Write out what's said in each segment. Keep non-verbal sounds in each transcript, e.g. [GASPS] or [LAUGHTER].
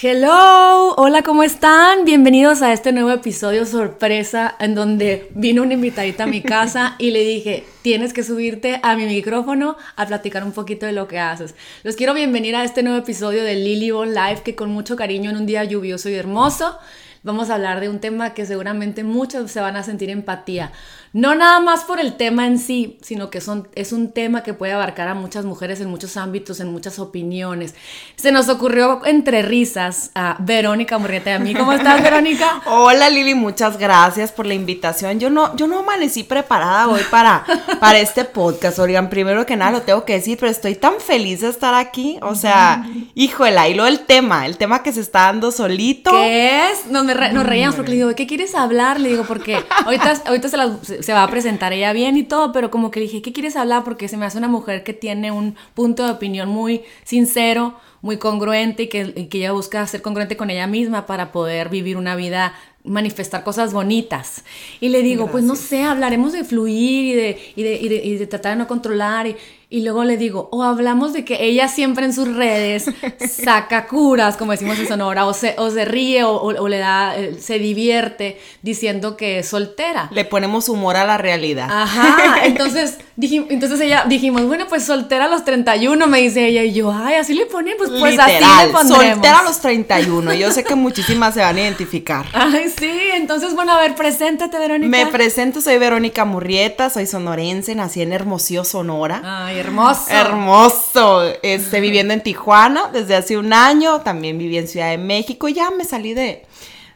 Hello, hola, ¿cómo están? Bienvenidos a este nuevo episodio sorpresa en donde vino una invitadita a mi casa y le dije, tienes que subirte a mi micrófono a platicar un poquito de lo que haces. Los quiero bienvenir a este nuevo episodio de Lily Bon Live que con mucho cariño en un día lluvioso y hermoso vamos a hablar de un tema que seguramente muchos se van a sentir empatía. No nada más por el tema en sí, sino que son, es un tema que puede abarcar a muchas mujeres en muchos ámbitos, en muchas opiniones. Se nos ocurrió entre risas a Verónica Murrieta y a mí. ¿Cómo estás, Verónica? [LAUGHS] Hola, Lili, muchas gracias por la invitación. Yo no, yo no amanecí preparada hoy para, para este podcast. Oigan, primero que nada lo tengo que decir, pero estoy tan feliz de estar aquí. O sea, híjole, y luego el tema, el tema que se está dando solito. ¿Qué es? Nos, nos reíamos porque le digo, ¿qué quieres hablar? Le digo, porque ahorita, ahorita se las se va a presentar ella bien y todo, pero como que dije, ¿qué quieres hablar? Porque se me hace una mujer que tiene un punto de opinión muy sincero, muy congruente y que, y que ella busca ser congruente con ella misma para poder vivir una vida manifestar cosas bonitas. Y le digo, pues no sé, hablaremos de fluir y de, y de, y de, y de tratar de no controlar. Y, y luego le digo, o hablamos de que ella siempre en sus redes [LAUGHS] saca curas, como decimos en Sonora, o se, o se ríe o, o, le da, eh, se divierte diciendo que es soltera. Le ponemos humor a la realidad. Ajá, entonces, dijimos, entonces ella dijimos, bueno, pues soltera a los 31, me dice ella, y yo, ay, así le ponemos, pues, pues así le pondremos. soltera a los 31, yo sé que muchísimas se van a identificar. [LAUGHS] Ay, sí, entonces, bueno, a ver, preséntate, Verónica. Me presento, soy Verónica Murrieta, soy sonorense, nací en Hermosillo, Sonora. Ay, hermoso. Hermoso. Este, viviendo en Tijuana desde hace un año, también viví en Ciudad de México, ya me salí de,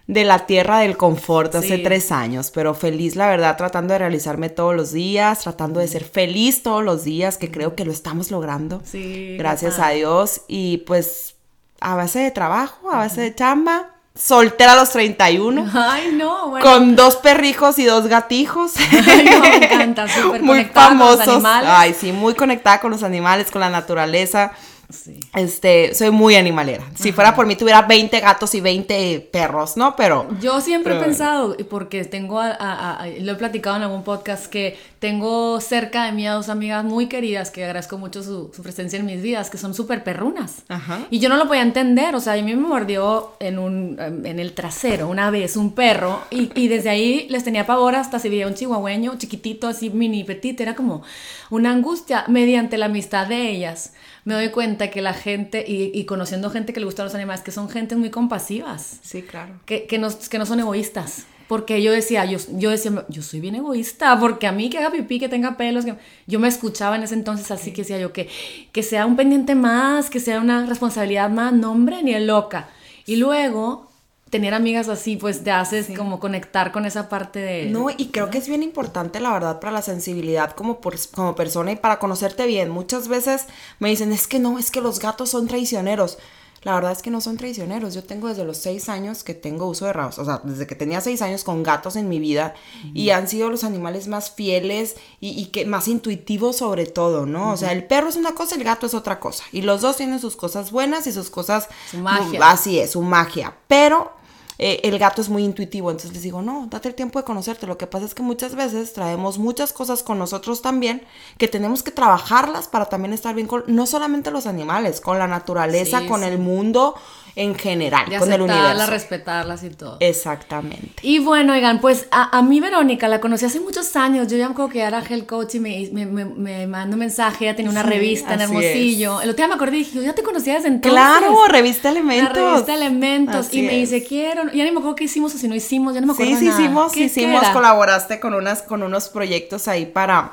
de la tierra del confort hace sí. tres años, pero feliz, la verdad, tratando de realizarme todos los días, tratando de ser feliz todos los días, que creo que lo estamos logrando. Sí. Gracias a Dios. Y pues a base de trabajo, a base de chamba, soltera a los 31. Ay, no, bueno. Con dos perrijos y dos gatijos. Ay, no, me encanta, [LAUGHS] súper Muy conectada famosos. con los animales. Ay, sí, muy conectada con los animales, con la naturaleza. Sí. Este, soy muy animalera. Si Ajá. fuera por mí, tuviera 20 gatos y 20 perros, ¿no? Pero. Yo siempre pero he pensado, porque tengo, a, a, a, lo he platicado en algún podcast, que tengo cerca de mí a dos amigas muy queridas que agradezco mucho su, su presencia en mis vidas, que son súper perrunas. Ajá. Y yo no lo podía entender, o sea, a mí me mordió en, un, en el trasero una vez un perro y, y desde ahí les tenía pavor hasta si veía un chihuahueño chiquitito, así mini petit, era como una angustia. Mediante la amistad de ellas me doy cuenta que la gente, y, y conociendo gente que le gustan los animales, que son gente muy compasivas. Sí, claro. Que, que, no, que no son egoístas. Porque yo decía, yo, yo decía, yo soy bien egoísta, porque a mí que haga pipí, que tenga pelos, que yo me escuchaba en ese entonces así que decía yo que, que sea un pendiente más, que sea una responsabilidad más, no hombre, ni el loca. Y luego tener amigas así, pues te haces sí. como conectar con esa parte de... No, y creo ¿no? que es bien importante, la verdad, para la sensibilidad como, por, como persona y para conocerte bien. Muchas veces me dicen, es que no, es que los gatos son traicioneros. La verdad es que no son traicioneros. Yo tengo desde los seis años que tengo uso de raos. O sea, desde que tenía seis años con gatos en mi vida. Uh -huh. Y han sido los animales más fieles y, y, que más intuitivos sobre todo, ¿no? Uh -huh. O sea, el perro es una cosa, el gato es otra cosa. Y los dos tienen sus cosas buenas y sus cosas... Su magia. Así es, su magia. Pero eh, el gato es muy intuitivo, entonces les digo, no, date el tiempo de conocerte. Lo que pasa es que muchas veces traemos muchas cosas con nosotros también que tenemos que trabajarlas para también estar bien con no solamente los animales, con la naturaleza, sí, con sí. el mundo en general, de con el universo. respetarlas y todo. Exactamente. Y bueno, oigan, pues a, a mí Verónica la conocí hace muchos años. Yo ya me acuerdo que era health coach y me, me, me, me mandó un mensaje. Ella tenía una sí, revista en Hermosillo. Es. El otro día me acordé y dije, yo ya te conocía desde entonces. Claro, revista Elementos. La revista Elementos. Así y me dice, quiero. Ya ni me acuerdo qué hicimos o si no hicimos, ya no me acuerdo. Sí, sí, nada. hicimos, ¿Qué, hicimos. ¿qué colaboraste con, unas, con unos proyectos ahí para.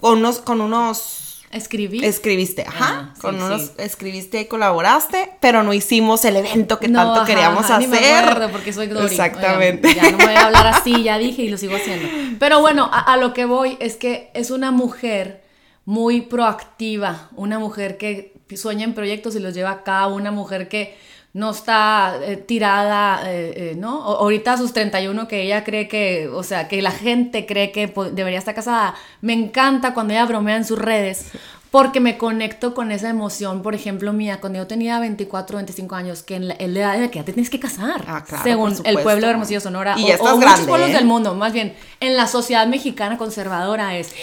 Con unos. Con unos ¿Escribí? Escribiste, ajá. Ah, con sí, unos sí. escribiste y colaboraste, pero no hicimos el evento que no, tanto ajá, queríamos ajá, hacer. Ni me acuerdo porque soy. Exactamente. Oigan, ya no me voy a hablar así, [LAUGHS] ya dije y lo sigo haciendo. Pero bueno, a, a, lo que voy es que es una mujer muy proactiva, una mujer que sueña en proyectos y los lleva a cabo, una mujer que no está eh, tirada, eh, eh, ¿no? Ahorita a sus 31 que ella cree que, o sea, que la gente cree que debería estar casada. Me encanta cuando ella bromea en sus redes porque me conecto con esa emoción, por ejemplo, mía, cuando yo tenía 24, 25 años, que en la, en la edad de que ya te tienes que casar, Ah, claro, según el pueblo de Hermosillo, Sonora, Y o, o muchos grande, pueblos ¿eh? del mundo, más bien, en la sociedad mexicana conservadora es,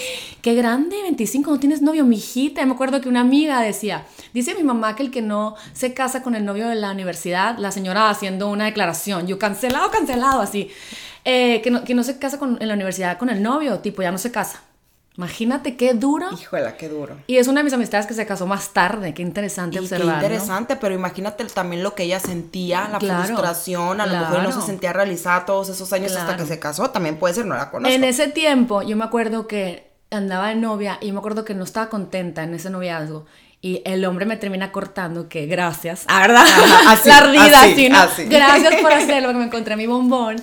qué grande, 25, no tienes novio, mijita, me acuerdo que una amiga decía, dice mi mamá que el que no se casa con el novio de la universidad, la señora haciendo una declaración, yo cancelado, cancelado, así, eh, que, no, que no se casa con, en la universidad con el novio, tipo, ya no se casa. Imagínate qué duro. Híjole, qué duro. Y es una de mis amistades que se casó más tarde. Qué interesante Y qué observar. ¿no? interesante, pero imagínate también lo que ella sentía, la Claro, frustración, a lo mejor no claro. se sentía realizada todos esos años hasta Claro. que se casó, también puede ser, no la conozco. En ese tiempo, yo me acuerdo que andaba de novia y me acuerdo que no estaba contenta en ese noviazgo. Y el hombre me termina cortando que gracias. Ah, ¿verdad? Ajá, [LAUGHS] así, La ardida, así, así, ¿no? así. Gracias por hacerlo, que me encontré mi bombón.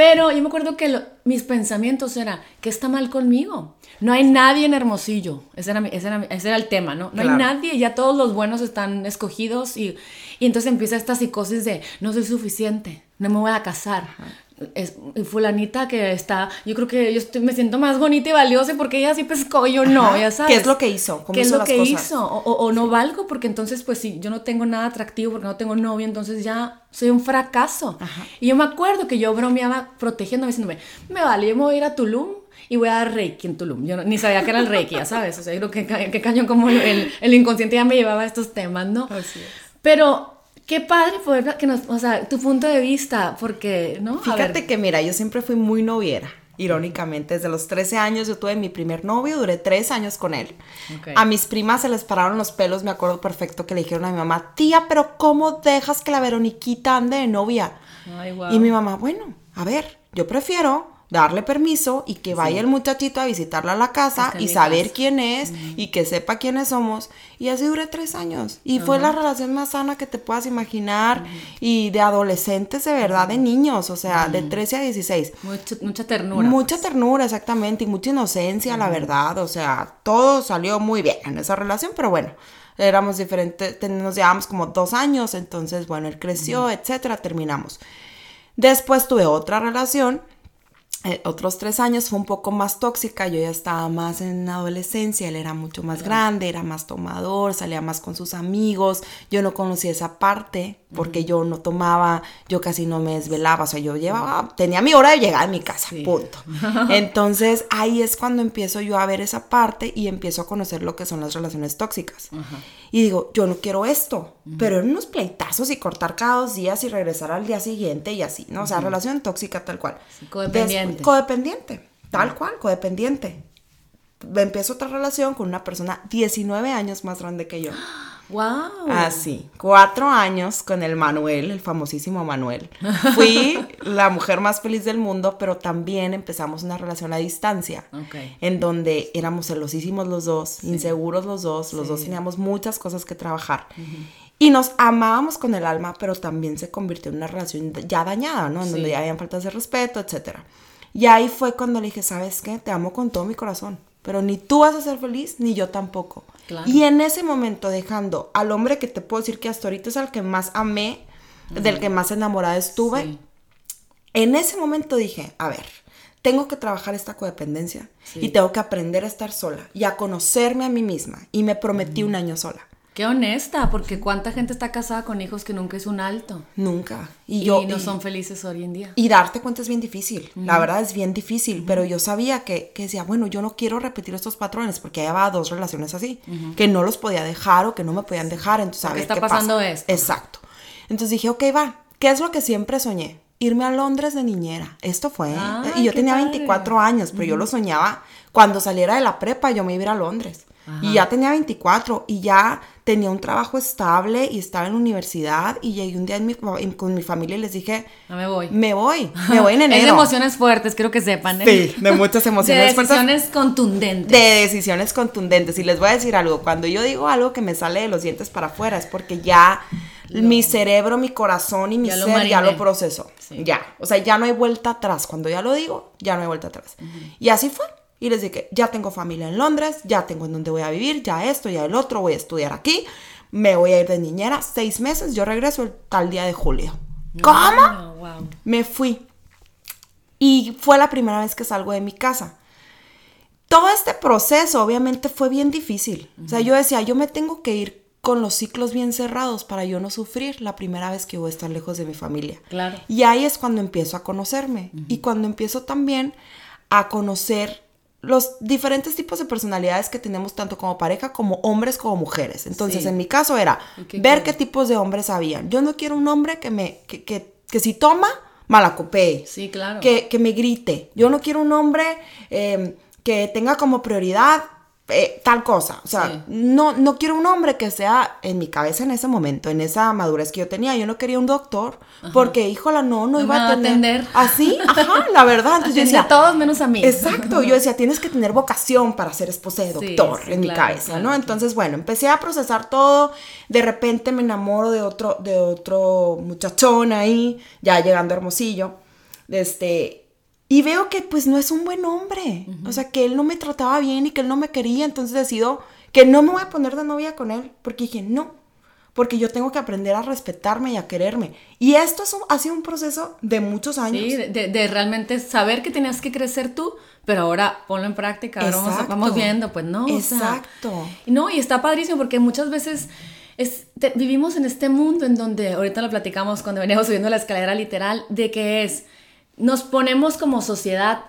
Pero yo me acuerdo que lo- mis pensamientos eran, ¿qué está mal conmigo? No hay nadie en Hermosillo. Ese era, mi- ese era, ese era el tema, ¿no? No Claro. hay nadie, ya todos los buenos están escogidos y, y entonces empieza esta psicosis de, no soy suficiente, no me voy a casar. Es, y fulanita que está, yo creo que yo estoy- me siento más bonita y valiosa porque ella sí pescó yo no, Ajá. ya sabes. ¿Qué es lo que hizo? ¿Cómo ¿Qué es hizo lo las que cosas? hizo? O, o- o no valgo porque entonces pues sí, yo no tengo nada atractivo porque no tengo novio, entonces ya soy un fracaso. Y yo me acuerdo que yo bromeaba protegiéndome diciéndome, me vale, yo me voy a ir a Tulum y voy a dar Reiki en Tulum. Yo no- ni sabía que era el Reiki, ya sabes. O sea, yo creo que, que cañón como el, el inconsciente ya me llevaba a estos temas, ¿no? Así es. Pero qué padre poder, que nos, o sea, tu punto de vista, porque, ¿no? Fíjate que mira, yo siempre fui muy noviera. Irónicamente, desde los 13 años yo tuve mi primer novio, duré 3 años con él. A mis primas se les pararon los pelos, me acuerdo perfecto que le dijeron a mi mamá, tía, pero ¿cómo dejas que la Veroniquita ande de novia? Ay, guau. Y mi mamá, bueno, a ver, yo prefiero darle permiso y que vaya el muchachito a visitarla a la casa y saber casa. quién es y que sepa quiénes somos. Y así duré tres años. Y fue la relación más sana que te puedas imaginar. Y de adolescentes, de verdad, de niños, o sea, de 13 a 16. Mucho- mucha ternura. Mucha pues. ternura, exactamente, y mucha inocencia, la verdad. O sea, todo salió muy bien en esa relación, pero bueno, éramos diferentes, nos llevábamos como dos años, entonces, bueno, él creció, etcétera, terminamos. Después tuve otra relación, eh, otros tres años, fue un poco más tóxica, yo ya estaba más en adolescencia, él era mucho más grande, era más tomador, salía más con sus amigos, yo no conocía esa parte, porque yo no tomaba, yo casi no me desvelaba, o sea, yo llevaba, tenía mi hora de llegar a mi casa, Sí. punto. [LAUGHS] Entonces ahí es cuando empiezo yo a ver esa parte y empiezo a conocer lo que son las relaciones tóxicas. Y digo, yo no quiero esto, pero en unos pleitazos y cortar cada dos días y regresar al día siguiente y así, ¿no? O sea, relación tóxica tal cual. Sí, codependiente. Des- codependiente, tal cual, codependiente. Empiezo otra relación con una persona 19 años más grande que yo. [GASPS] [GASPS] Wow. Así, cuatro años con el Manuel, el famosísimo Manuel. Fui [LAUGHS] la mujer más feliz del mundo, pero también empezamos una relación a distancia, Ok. en donde éramos celosísimos los dos, inseguros los dos, los dos teníamos muchas cosas que trabajar. Y nos amábamos con el alma, pero también se convirtió en una relación ya dañada, ¿no? En Sí. donde ya habían faltas de respeto, etcétera. Y ahí fue cuando le dije, ¿sabes qué? Te amo con todo mi corazón, pero ni tú vas a ser feliz, ni yo tampoco. Claro. Y en ese momento, dejando al hombre que te puedo decir que hasta ahorita es al que más amé, del que más enamorada estuve, Sí. en ese momento dije, a ver, tengo que trabajar esta codependencia Sí. y tengo que aprender a estar sola y a conocerme a mí misma. Y me prometí un año sola. Qué honesta, porque cuánta gente está casada con hijos que nunca es un alto. Nunca. Y Y, yo... no y- son felices hoy en día. Y darte cuenta es bien difícil, la verdad es bien difícil, pero yo sabía que, que decía, bueno, yo no quiero repetir estos patrones porque ya llevaba dos relaciones así, que no los podía dejar o que no me podían dejar, entonces a ver está qué pasando pasa. esto. Exacto. Entonces dije, ok, va, ¿qué es lo que siempre soñé? Irme a Londres de niñera. Esto fue. Ay, y yo tenía padre. 24 años, pero yo lo soñaba. Cuando saliera de la prepa, yo me iba a ir a Londres. Y ya tenía 24 y ya tenía un trabajo estable y estaba en la universidad. Y llegué un día en mi- con mi familia y les dije, No me voy. me voy, me voy en enero. [LAUGHS] Es de emociones fuertes, quiero que sepan. ¿eh? Sí, de muchas De emociones fuertes. decisiones contundentes. De decisiones contundentes. Y les voy a decir algo, cuando yo digo algo que me sale de los dientes para afuera es porque ya mi cerebro, mi corazón y mi Ya lo ser ya lo procesó. Sí. Ya, o sea, ya no hay vuelta atrás. Cuando ya lo digo, ya no hay vuelta atrás. Y así fue. Y les dije, ya tengo familia en Londres, ya tengo en donde voy a vivir, ya esto, ya el otro, voy a estudiar aquí, me voy a ir de niñera, seis meses, yo regreso el tal día de julio. ¿Cómo? No, wow. Me fui. Y fue la primera vez que salgo de mi casa. todo este proceso obviamente fue bien difícil. O sea, yo decía, yo me tengo que ir con los ciclos bien cerrados para yo no sufrir la primera vez que voy a estar lejos de mi familia. Claro. Y ahí es cuando empiezo a conocerme y cuando empiezo también a conocer los diferentes tipos de personalidades que tenemos tanto como pareja como hombres como mujeres. Entonces, Sí. en mi caso era ¿Y qué ver qué tipos de hombres habían. Yo no quiero un hombre que me que, que, que si toma malacopee. Sí, claro. Que, que me grite. Yo no quiero un hombre eh, que tenga como prioridad eh, tal cosa. O sea, Sí. no, no quiero un hombre que sea en mi cabeza en ese momento, en esa madurez que yo tenía. Yo no quería un doctor porque, híjola, no, no, No iba a tener. atender. Así, ajá, la verdad. Entonces yo [LAUGHS] decía, todos menos a mí. Exacto, yo decía, tienes que tener vocación para ser esposa de doctor sí, en mi cabeza, claro, ¿no? Entonces, bueno, empecé a procesar todo, de repente me enamoro de otro, de otro muchachón ahí, ya llegando a Hermosillo, este, y veo que pues no es un buen hombre, o sea, que él no me trataba bien y que él no me quería, entonces decido que no me voy a poner de novia con él, porque dije, no, porque yo tengo que aprender a respetarme y a quererme. Y esto es un- ha sido un proceso de muchos años. Sí, de, realmente saber que tenías que crecer tú, pero ahora ponlo en práctica, ahora vamos, vamos viendo, pues no. o sea, Exacto. no, y está padrísimo porque muchas veces es, te- vivimos en este mundo en donde, ahorita lo platicamos cuando veníamos subiendo la escalera literal, de que es, nos ponemos como sociedad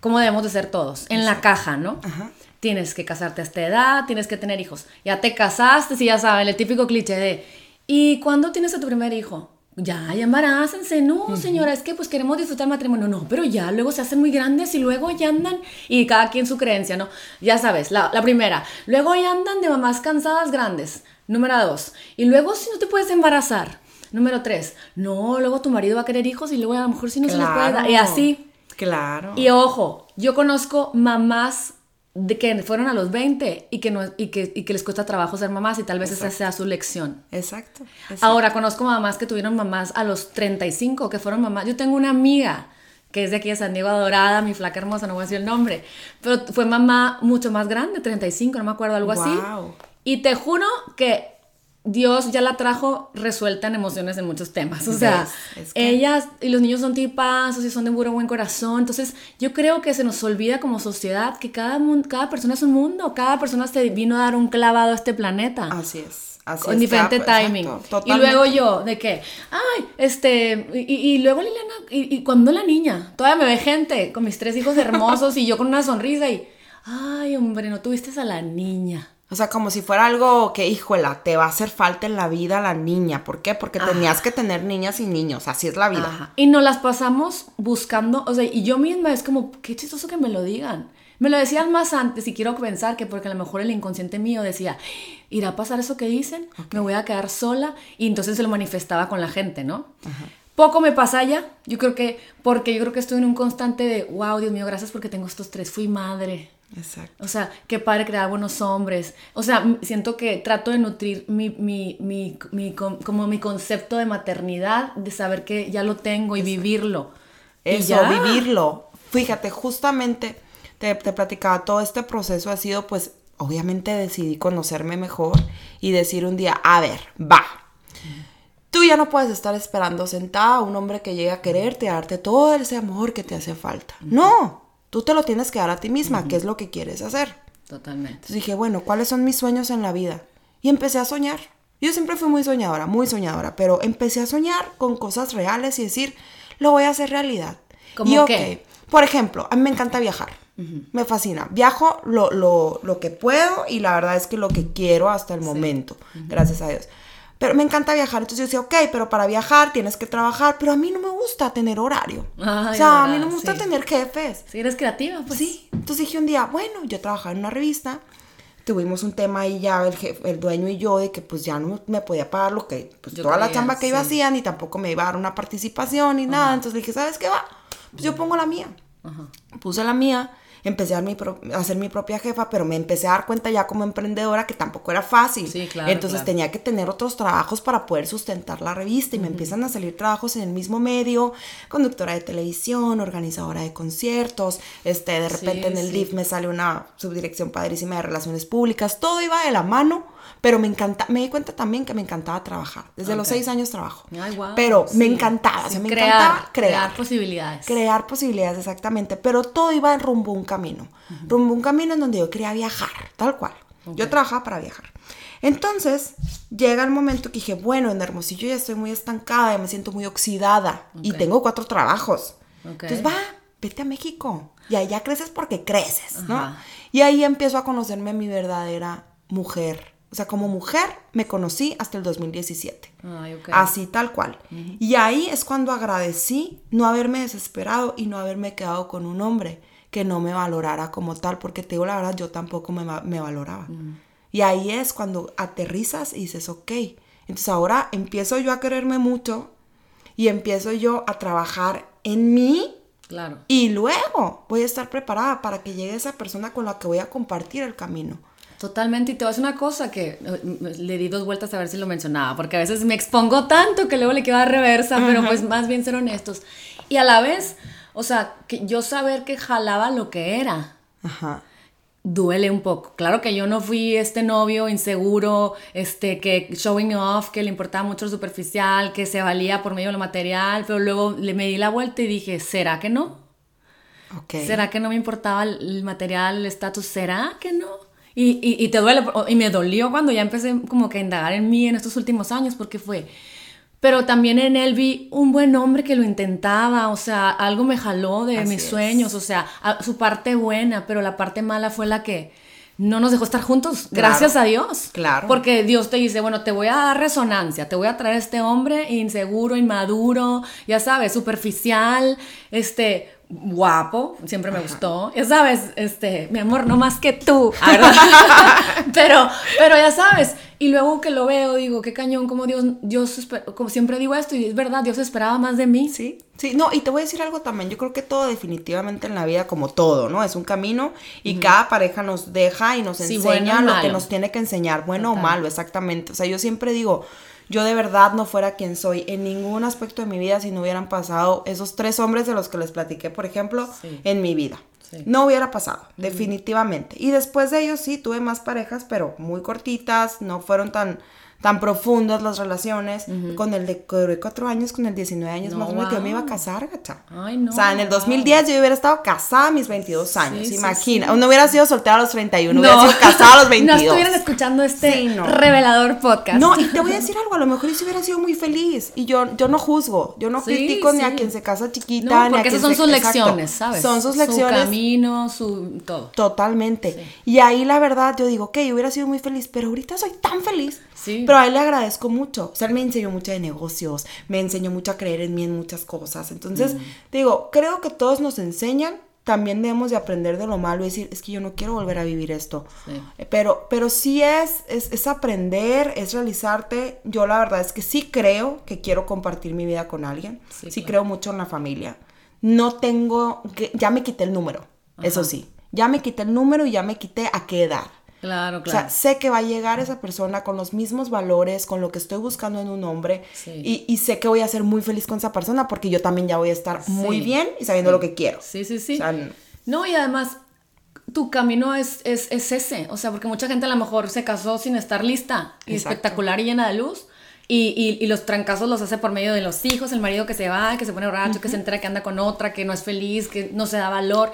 como debemos de ser todos, en la caja, ¿no? Ajá. Tienes que casarte a esta edad, tienes que tener hijos. Ya te casaste, sí, ya saben, el típico cliché de, ¿y cuándo tienes a tu primer hijo? Ya, ya embarácense. No, señora, es que pues queremos disfrutar el matrimonio. No, pero ya luego se hacen muy grandes y luego ya andan, y cada quien su creencia, ¿no? Ya sabes, la, la primera. Luego ya andan de mamás cansadas grandes. Número dos. Y luego si no te puedes embarazar. Número tres. No, luego tu marido va a querer hijos y luego a lo mejor si no se les puede dar. Y así. Claro. Y ojo, yo conozco mamás de que fueron a los 20 y que, no, y que, y que les cuesta trabajo ser mamás y tal vez esa sea su lección. Exacto. exacto. Ahora conozco mamás que tuvieron mamás a los 35, que fueron mamás. Yo tengo una amiga que es de aquí de San Diego Adorada, mi flaca hermosa, no voy a decir el nombre, pero fue mamá mucho más grande, 35, no me acuerdo, algo así. Guau. Y te juro que Dios ya la trajo resuelta en emociones en muchos temas. O sea, ¿Ves? Es que- ellas y los niños son tipazos y son de puro buen corazón. Entonces, yo creo que se nos olvida como sociedad que cada, cada persona es un mundo, cada persona se vino a dar un clavado a este planeta Así es. Así con es, diferente timing. y luego yo, de que, ay, este, y, y- y luego Liliana, y, y cuando la niña, todavía me ve gente con mis tres hijos hermosos y yo con una sonrisa y, ay, hombre, no tuviste a la niña. O sea, como si fuera algo que, híjola, te va a hacer falta en la vida la niña. ¿Por qué? Porque tenías que tener niñas y niños. Así es la vida. Ajá. Y nos las pasamos buscando, o sea, y yo misma es como, qué chistoso que me lo digan. Me lo decían más antes y quiero pensar que porque a lo mejor el inconsciente mío decía, ¿irá a pasar eso que dicen? Me voy a quedar sola y entonces se lo manifestaba con la gente, ¿no? Poco me pasa ya, yo creo que, porque yo creo que estoy en un constante de, wow, Dios mío, gracias porque tengo estos tres, fui madre. Exacto. O sea, qué padre crear buenos hombres. O sea, siento que trato de nutrir mi, mi, mi, mi como mi concepto de maternidad, de saber que ya lo tengo y vivirlo. Y Eso, ya. vivirlo. Fíjate, justamente te, te platicaba, todo este proceso ha sido, pues, obviamente decidí conocerme mejor y decir un día, a ver, va. Tú ya no puedes estar esperando sentada a un hombre que llegue a quererte, a darte todo ese amor que te hace falta. No, tú te lo tienes que dar a ti misma, que es lo que quieres hacer. Totalmente. Entonces dije, bueno, ¿cuáles son mis sueños en la vida? Y empecé a soñar. Yo siempre fui muy soñadora, muy soñadora, pero empecé a soñar con cosas reales y decir, lo voy a hacer realidad. ¿Cómo y qué? por ejemplo, a mí me encanta viajar. Me fascina. Viajo lo, lo, lo que puedo y la verdad es que lo que quiero hasta el momento, gracias a Dios. Pero me encanta viajar, entonces yo decía, ok, pero para viajar tienes que trabajar, pero a mí no me gusta tener horario. Ay, o sea, a mí no me gusta Sí. tener jefes. Si eres creativa, pues. Sí, entonces dije un día, bueno, yo trabajaba en una revista, tuvimos un tema ahí ya el, jef- el dueño y yo de que pues ya no me podía pagar lo que, pues Yo toda la chamba que sí. hacía, ni tampoco me iba a dar una participación ni nada, entonces dije, ¿sabes qué va? Pues yo pongo la mía. Ajá. Puse la mía, empecé a, mi pro- a ser mi propia jefa, pero me empecé a dar cuenta ya como emprendedora que tampoco era fácil. Sí, claro, Entonces claro. tenía que tener otros trabajos para poder sustentar la revista y me empiezan a salir trabajos en el mismo medio, conductora de televisión, organizadora de conciertos, este, de repente Sí, en el sí. DIF me sale una subdirección padrísima de relaciones públicas, todo iba de la mano, pero me encanta, me di cuenta también que me encantaba trabajar. Desde los seis años trabajo. Ay, pero me sí. encantaba, o Sí, sea, me crear, encantaba crear. crear posibilidades. Crear posibilidades, exactamente. Pero todo iba en rumbo a un camino. Rumbo a un camino en donde yo quería viajar, tal cual. Yo trabajaba para viajar. Entonces, llega el momento que dije, bueno, en Hermosillo ya estoy muy estancada, ya me siento muy oxidada y tengo cuatro trabajos. Entonces, va, vete a México. Y ahí ya creces porque creces, ¿no? Y ahí empiezo a conocerme a mi verdadera mujer. O sea, como mujer me conocí hasta el 2017. Así tal cual. Y ahí es cuando agradecí no haberme desesperado y no haberme quedado con un hombre que no me valorara como tal, porque te digo la verdad, yo tampoco me, me valoraba. Y ahí es cuando aterrizas y dices, ok. Entonces ahora empiezo yo a quererme mucho y empiezo yo a trabajar en mí. Claro. Y luego voy a estar preparada para que llegue esa persona con la que voy a compartir el camino. Totalmente, y te voy a decir una cosa que eh, le di dos vueltas a ver si lo mencionaba, porque a veces me expongo tanto que luego le quedo a reversa, pero pues más bien ser honestos. Y a la vez, o sea, que yo saber que jalaba lo que era. Ajá duele un poco. Claro que yo no fui este novio inseguro, este que showing off, que le importaba mucho lo superficial, que se valía por medio de lo material, pero luego le me di la vuelta y dije, ¿será que no? Okay. ¿Será que no me importaba el material, el estatus? ¿Será que no? Y, y, y, te duele, y me dolió cuando ya empecé como que a indagar en mí en estos últimos años, porque fue, pero también en él vi un buen hombre que lo intentaba, o sea, algo me jaló de mis sueños, o sea, su parte buena, pero la parte mala fue la que no nos dejó estar juntos, gracias a Dios. Claro. Porque Dios te dice, bueno, te voy a dar resonancia, te voy a traer a este hombre inseguro, inmaduro, ya sabes, superficial, este, guapo, siempre me gustó. Ya sabes, este, mi amor, no más que tú. [LAUGHS] [LAUGHS] pero, pero ya sabes. Y luego que lo veo, digo, qué cañón, como Dios, Dios, como siempre digo esto, y es verdad, Dios esperaba más de mí. Sí, sí, no, y te voy a decir algo también, yo creo que todo definitivamente en la vida, como todo, ¿no? Es un camino y cada pareja nos deja y nos enseña lo que nos tiene que enseñar, bueno o malo, exactamente. O sea, yo siempre digo, yo de verdad no fuera quien soy en ningún aspecto de mi vida si no hubieran pasado esos tres hombres de los que les platiqué, por ejemplo, en mi vida. No hubiera pasado, definitivamente. Y después de ellos sí, tuve más parejas, pero muy cortitas, no fueron tan tan profundas las relaciones. Con el de cuatro años, con el 19 años más o menos, yo me iba a casar, gacha. Ay, no. O sea, en el 2010 yo hubiera estado casada a mis 22 años, imagina. no hubiera sido soltera a los 31, hubiera sido casada a los 22. [LAUGHS] No estuvieran escuchando este revelador podcast. No, y te voy a [LAUGHS] decir algo, a lo mejor yo hubiera sido muy feliz. Y yo, yo no juzgo, yo no critico ni a quien se casa chiquita, ni a quien esas son sus lecciones, ¿sabes? Son sus lecciones. Su camino, su todo. Totalmente. Y ahí la verdad, yo digo, ok, hubiera sido muy feliz, pero ahorita soy tan feliz pero a él le agradezco mucho. O sea, él me enseñó mucho de negocios, me enseñó mucho a creer en mí en muchas cosas. Entonces, digo, creo que todos nos enseñan. También debemos de aprender de lo malo y decir, es que yo no quiero volver a vivir esto. Eh, pero, pero sí es, es, aprender, es realizarte. Yo la verdad es que sí creo que quiero compartir mi vida con alguien. Sí, creo mucho en la familia. No tengo, que, ya me quité el número, eso sí. Ya me quité el número y ya me quité a qué edad. Claro, claro. O sea, sé que va a llegar esa persona con los mismos valores, con lo que estoy buscando en un hombre. Y, sé que voy a ser muy feliz con esa persona porque yo también ya voy a estar muy bien y sabiendo lo que quiero. Sí, sí, sí. no, y además, tu camino es, es, ese. O sea, porque mucha gente a lo mejor se casó sin estar lista y espectacular y llena de luz. Y, y, los trancazos los hace por medio de los hijos, el marido que se va, que se pone borracho, que se entera que anda con otra, que no es feliz, que no se da valor.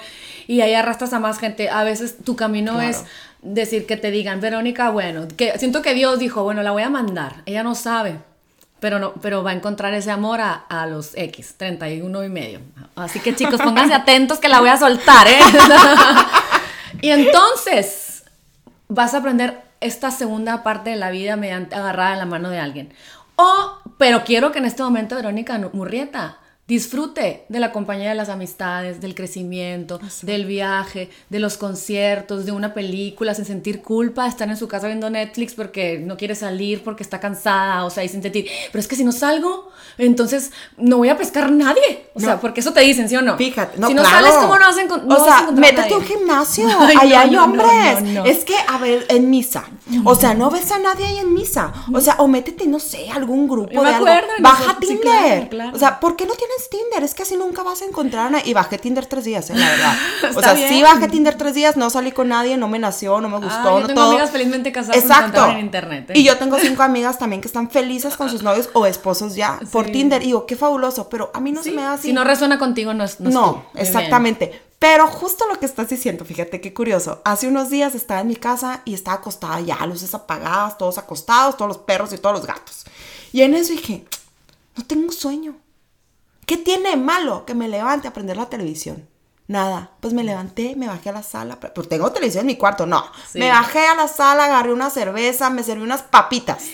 Y ahí arrastras a más gente. A veces tu camino es decir que te digan, Verónica, bueno, que siento que Dios dijo, bueno, la voy a mandar, ella no sabe, pero, no, pero va a encontrar ese amor a, a los X, 31 y medio. Así que chicos, pónganse [LAUGHS] atentos que la voy a soltar, ¿eh? [LAUGHS] y entonces vas a aprender esta segunda parte de la vida mediante agarrada en la mano de alguien. O, pero quiero que en este momento Verónica Murrieta Disfrute de la compañía de las amistades, del crecimiento, del viaje, de los conciertos, de una película, sin sentir culpa estar en su casa viendo Netflix porque no quiere salir, porque está cansada, o sea, y sin sentir, pero es que si no salgo, entonces no voy a pescar nadie. O sea, porque eso te dicen, ¿sí o no? Fíjate, no, Si no sales, ¿cómo no vas a, encontrar? o sea, métete a un gimnasio, [LAUGHS] allá hay hombres. es que, a ver, en misa, o sea, no ves a nadie ahí en misa, o sea, o métete, no sé, algún grupo de algo. Baja Tinder. O sea, ¿por qué no tienes Tinder, es que así nunca vas a encontrar a nadie. Y bajé Tinder tres días, eh, la verdad. [LAUGHS] o sea, sí bajé Tinder tres días, no salí con nadie, no me nació, no me gustó. yo tengo amigas felizmente casadas Exacto. en internet. ¿eh? Y yo tengo cinco amigas también que están felices con sus novios o esposos ya [LAUGHS] por Tinder. Y digo, qué fabuloso, pero a mí no se me da así. Si no resuena contigo, no es. No, exactamente. Pero justo lo que estás diciendo, fíjate qué curioso. Hace unos días estaba en mi casa y estaba acostada ya, luces apagadas, todos acostados, todos los perros y todos los gatos. Y en eso dije, no tengo sueño. ¿Qué tiene de malo que me levante a prender la televisión? Nada. Pues me levanté, me bajé a la sala. Pues tengo televisión en mi cuarto, no. Me bajé a la sala, agarré una cerveza, me serví unas papitas.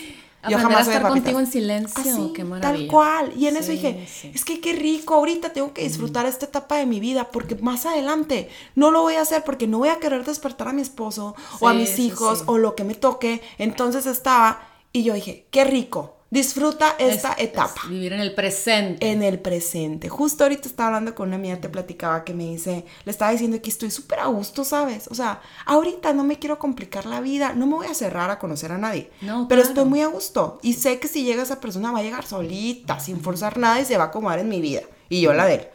Yo jamás a estar contigo en silencio, Así, qué maravilla. Tal cual. Y en eso dije, es que qué rico, ahorita tengo que disfrutar esta etapa de mi vida, porque más adelante no lo voy a hacer porque no voy a querer despertar a mi esposo o a mis hijos o lo que me toque. Entonces estaba, y yo dije, qué rico. Disfruta esta etapa. vivir en el presente. En el presente. Justo ahorita estaba hablando con una amiga, te platicaba que me dice, le estaba diciendo que estoy súper a gusto, ¿sabes? O sea, ahorita no me quiero complicar la vida, no me voy a cerrar a conocer a nadie. No, pero estoy muy a gusto. Y sé que si llega esa persona va a llegar solita, sin forzar nada y se va a acomodar en mi vida. Y yo la de él.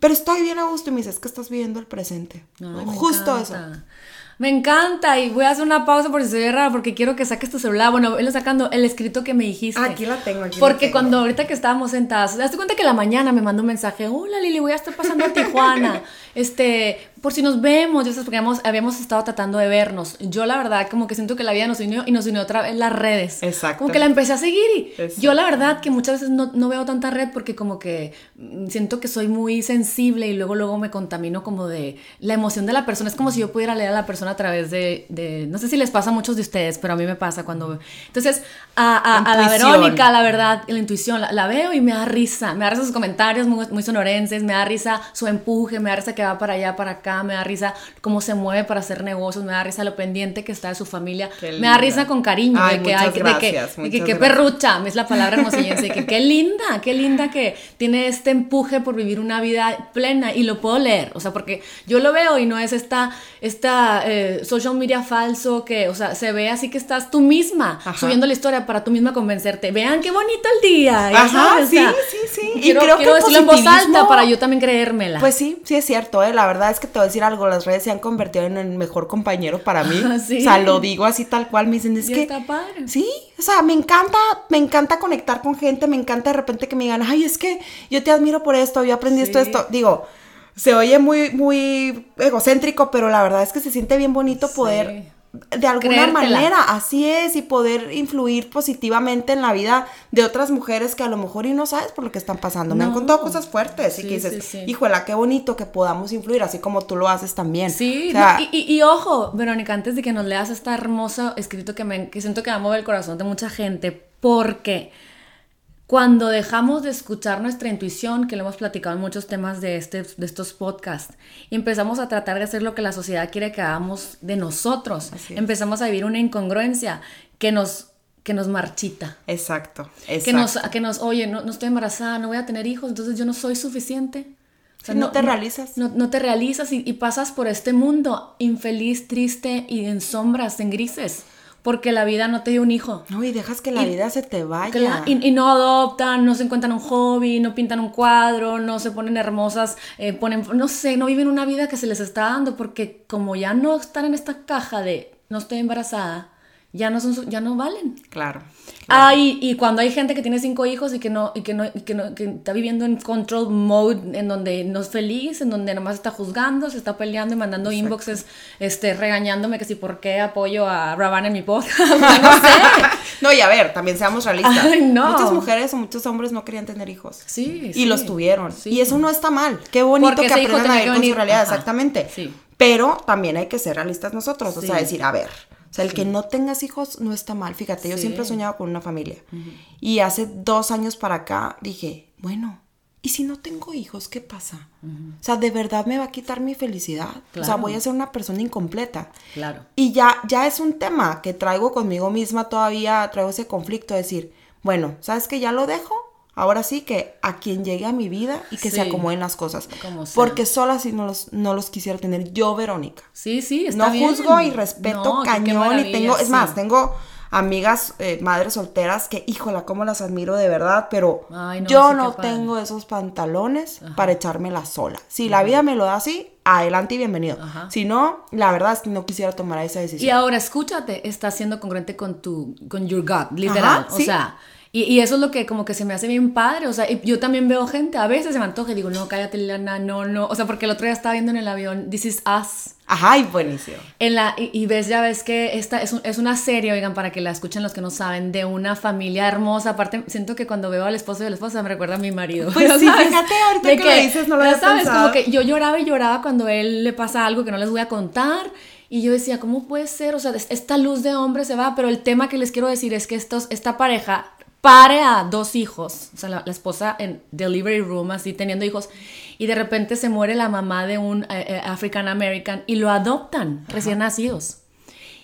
Pero estoy bien a gusto y me dice, es que estás viviendo el presente. Justo eso. Me encanta y voy a hacer una pausa por si se ve raro porque quiero que saques tu celular. Bueno, él sacando el escrito que me dijiste. Aquí la tengo, aquí Porque cuando ahorita que estábamos sentadas, te das cuenta que la mañana me mandó un mensaje, hola Lili, voy a estar pasando a Tijuana. [LAUGHS] este, por si nos vemos, yo sé, porque habíamos, estado tratando de vernos. Yo la verdad como que siento que la vida nos unió y nos unió otra vez las redes. Exacto. Como que la empecé a seguir y yo la verdad que muchas veces no, no, veo tanta red porque como que mm, siento que soy muy sensible y luego luego me contamino como de la emoción de la persona. Es como si yo pudiera leer a la persona a través de, de no sé si les pasa a muchos de ustedes, pero a mí me pasa cuando... Entonces, a, a, la Verónica, la verdad, la intuición, la, veo y me da risa. Me da risa sus comentarios muy, muy sonorenses, me da risa su empuje, me da risa que va para allá, para acá me da risa cómo se mueve para hacer negocios, me da risa lo pendiente que está de su familia, me da risa con cariño, de que, hay, gracias, de que, que, perrucha, es la palabra hermosillense, que qué linda, qué linda que tiene este empuje por vivir una vida plena y lo puedo leer, o sea, porque yo lo veo y no es esta, esta eh, social media falso que, o sea, se ve así que estás tú misma subiendo la historia para tú misma convencerte, vean qué bonito el día, Ajá, sí, sí, sí, y creo que decirlo en voz alta para yo también creérmela. Pues sí, sí es cierto, ¿eh? la verdad es que te voy a decir algo, las redes se han convertido en el mejor compañero para mí. O sea, lo digo así tal cual, me dicen, es que... Está padre. Sí, o sea, me encanta, me encanta conectar con gente, me encanta de repente que me digan, ay, es que yo te admiro por esto, yo aprendí esto, esto. Digo, se oye muy, muy egocéntrico, pero la verdad es que se siente bien bonito poder de alguna manera, así es, y poder influir positivamente en la vida de otras mujeres que a lo mejor y no sabes por lo que están pasando. Me han contado cosas fuertes y que dices, sí, híjola, qué bonito que podamos influir, así como tú lo haces también. Sí, y, ojo, Verónica, antes de que nos leas esta hermosa escrito que, me, que siento que va a mover el corazón de mucha gente, porque cuando dejamos de escuchar nuestra intuición, que lo hemos platicado en muchos temas de, este, de estos podcasts, y empezamos a tratar de hacer lo que la sociedad quiere que hagamos de nosotros, empezamos a vivir una incongruencia que nos que nos marchita. Exacto, exacto. Que nos, que nos oye, no, no, estoy embarazada, no voy a tener hijos, entonces yo no soy suficiente. O sea, no, te realizas. No, no, te realizas y, y pasas por este mundo infeliz, triste y en sombras, en grises porque la vida no te dio un hijo. No, y dejas que la vida se te vaya. Y, no adoptan, no se encuentran un hobby, no pintan un cuadro, no se ponen hermosas, eh, ponen, no sé, no viven una vida que se les está dando, porque como ya no están en esta caja de no estoy embarazada, ya no, son, ya no valen. Claro. Ah, y, cuando hay gente que tiene cinco hijos y que no, y que no, y que no, que está viviendo en control mode, en donde no es feliz, en donde nomás está juzgando, se está peleando y mandando inboxes, este, regañándome que si por qué apoyo a Ravan en mi podcast. [LAUGHS] no sé. [LAUGHS] no, y a ver, también seamos realistas. Muchas mujeres o muchos hombres no querían tener hijos. Sí. Y los tuvieron. Y eso no está mal. Qué bonito que aprendan a vivir con su realidad, exactamente. Sí. Pero también hay que ser realistas nosotros, o sea, decir, a ver, sea, el que no tengas hijos no está mal. Fíjate, yo siempre he soñado con una familia. Y hace dos años para acá dije, bueno, ¿y si no tengo hijos, qué pasa? O sea, de verdad me va a quitar mi felicidad. O sea, voy a ser una persona incompleta. Claro. Y ya, ya es un tema que traigo conmigo misma todavía, traigo ese conflicto de decir, bueno, ¿sabes que ya lo dejo? Ahora sí que a quien llegue a mi vida y que se acomoden las cosas. Porque sola si no los, no los quisiera tener yo, Verónica. Sí, sí, está No juzgo y respeto cañón y tengo, es más, tengo amigas, eh, madres solteras que, híjola, cómo las admiro de verdad, pero yo no tengo esos pantalones para echármela sola. Si la vida me lo da así, adelante y bienvenido. Si no, la verdad es que no quisiera tomar esa decisión. Y ahora escúchate, estás siendo congruente con tu, con your gut, literal. o sea Y, y, eso es lo que como que se me hace bien padre, o sea, yo también veo gente, a veces se me antoja y digo, no, cállate, Liliana, no, no, o sea, porque el otro día estaba viendo en el avión This Is Us. Ajá, y buenísimo. En la, y, ves, ya ves que esta es, es, una serie, oigan, para que la escuchen los que no saben, de una familia hermosa. Aparte, siento que cuando veo al esposo y a la esposa me recuerda a mi marido. Pues [LAUGHS] sí, fíjate, ahorita que, que, dices, no lo había sabes, como que yo lloraba y lloraba cuando él le pasa algo que no les voy a contar. Y yo decía, ¿cómo puede ser? O sea, esta luz de hombre se va, pero el tema que les quiero decir es que estos, esta pareja pare a dos hijos, o sea, la, esposa en delivery room, así teniendo hijos, y de repente se muere la mamá de un eh, eh, African American y lo adoptan recién nacidos.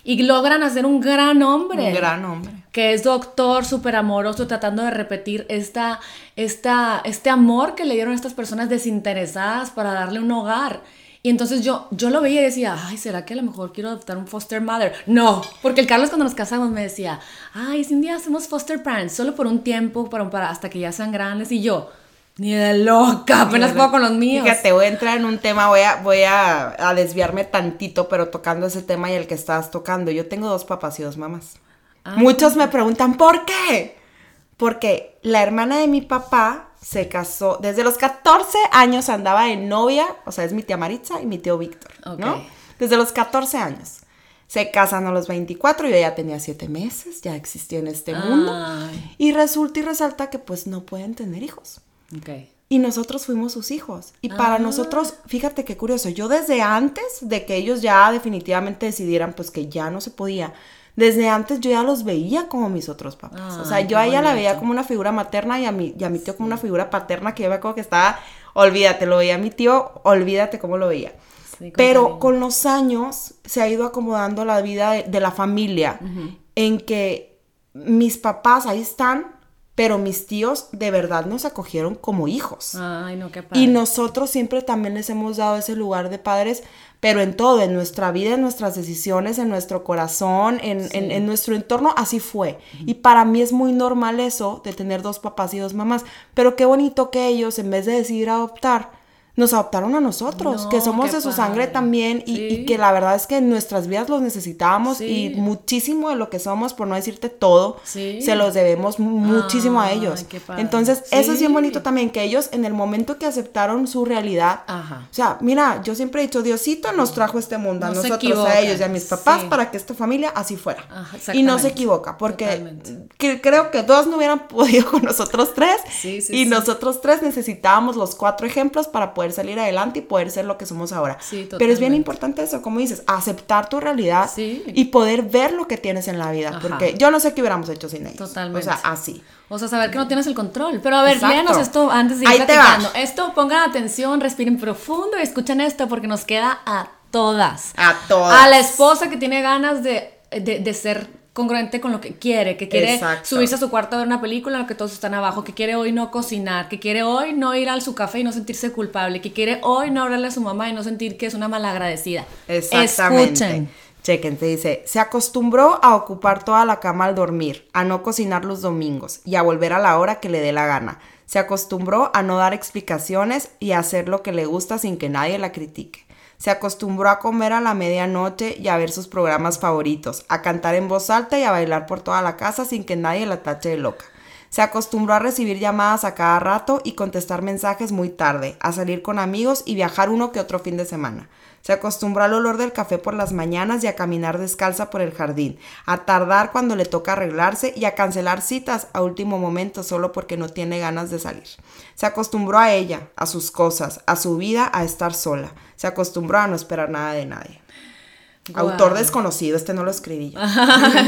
Y logran hacer un gran hombre. Un gran hombre. Que es doctor, súper amoroso, tratando de repetir esta, esta, este amor que le dieron a estas personas desinteresadas para darle un hogar. Y entonces yo, yo lo veía y decía, ay, ¿será que a lo mejor quiero adoptar un foster mother? No, porque el Carlos cuando nos casamos me decía, ay, si un día hacemos foster parents, solo por un tiempo, para, para hasta que ya sean grandes. Y yo, ni de loca, apenas puedo con los míos. Fíjate, voy a entrar en un tema, voy a, voy a, desviarme tantito, pero tocando ese tema y el que estás tocando. Yo tengo dos papás y dos mamás. Ah. Muchos me preguntan, ¿por qué? Porque la hermana de mi papá se casó, desde los 14 años andaba en novia, o sea, es mi tía Maritza y mi tío Víctor, ¿no? Desde los 14 años. Se casan a los 24, yo ya tenía 7 meses, ya existía en este mundo. Y resulta y resalta que pues no pueden tener hijos. Y nosotros fuimos sus hijos. Y para ah. nosotros, fíjate qué curioso, yo desde antes de que ellos ya definitivamente decidieran pues que ya no se podía, desde antes yo ya los veía como mis otros papás. o sea, yo a ella la veía como una figura materna y a mi, y a mi tío como una figura paterna que yo me acuerdo que estaba, olvídate, lo veía a mi tío, olvídate cómo lo veía. Pero con los años se ha ido acomodando la vida de, la familia en que mis papás ahí están, pero mis tíos de verdad nos acogieron como hijos. Ay, no, qué padre. Y nosotros siempre también les hemos dado ese lugar de padres pero en todo, en nuestra vida, en nuestras decisiones, en nuestro corazón, en, en, nuestro entorno, así fue. Y para mí es muy normal eso de tener dos papás y dos mamás, pero qué bonito que ellos, en vez de decidir adoptar, nos adoptaron a nosotros, que somos de su sangre también y, que la verdad es que en nuestras vidas los necesitábamos y muchísimo de lo que somos, por no decirte todo, se los debemos muchísimo a ellos. Entonces, eso es bien bonito también, que ellos en el momento que aceptaron su realidad, o sea, mira, yo siempre he dicho, Diosito nos trajo este mundo a nosotros, a ellos y a mis papás para que esta familia así fuera. y no se equivoca, porque creo que dos no hubieran [LAUGHS] podido con nosotros tres y nosotros tres necesitábamos los cuatro ejemplos para poder salir adelante y poder ser lo que somos ahora. Pero es bien importante eso, como dices, aceptar tu realidad y poder ver lo que tienes en la vida, porque yo no sé qué hubiéramos hecho sin ellos. Totalmente. O sea, así. O sea, saber que no tienes el control. Pero a ver, léanos esto antes de ir Ahí platicando. Esto, pongan atención, respiren profundo y escuchen esto porque nos queda a todas. A todas. A la esposa que tiene ganas de, de, de ser congruente con lo que quiere, que quiere subirse a su cuarto a ver una película en la que todos están abajo, que quiere hoy no cocinar, que quiere hoy no ir al su café y no sentirse culpable, que quiere hoy no hablarle a su mamá y no sentir que es una malagradecida. Exactamente. Escuchen. Chequen, te dice, se acostumbró a ocupar toda la cama al dormir, a no cocinar los domingos y a volver a la hora que le dé la gana. Se acostumbró a no dar explicaciones y a hacer lo que le gusta sin que nadie la critique. Se acostumbró a comer a la medianoche y a ver sus programas favoritos, a cantar en voz alta y a bailar por toda la casa sin que nadie la tache de loca. Se acostumbró a recibir llamadas a cada rato y contestar mensajes muy tarde, a salir con amigos y viajar uno que otro fin de semana. Se acostumbró al olor del café por las mañanas y a caminar descalza por el jardín, a tardar cuando le toca arreglarse y a cancelar citas a último momento solo porque no tiene ganas de salir. Se acostumbró a ella, a sus cosas, a su vida, a estar sola. Se acostumbró a no esperar nada de nadie. Autor desconocido, este no lo escribí yo. [LAUGHS]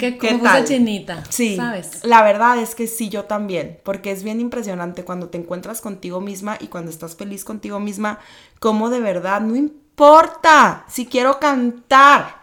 qué, ¿Qué tal? chinita. Sí, ¿sabes? La verdad es que sí, yo también, porque es bien impresionante cuando te encuentras contigo misma y cuando estás feliz contigo misma, cómo de verdad no importa importa si quiero cantar.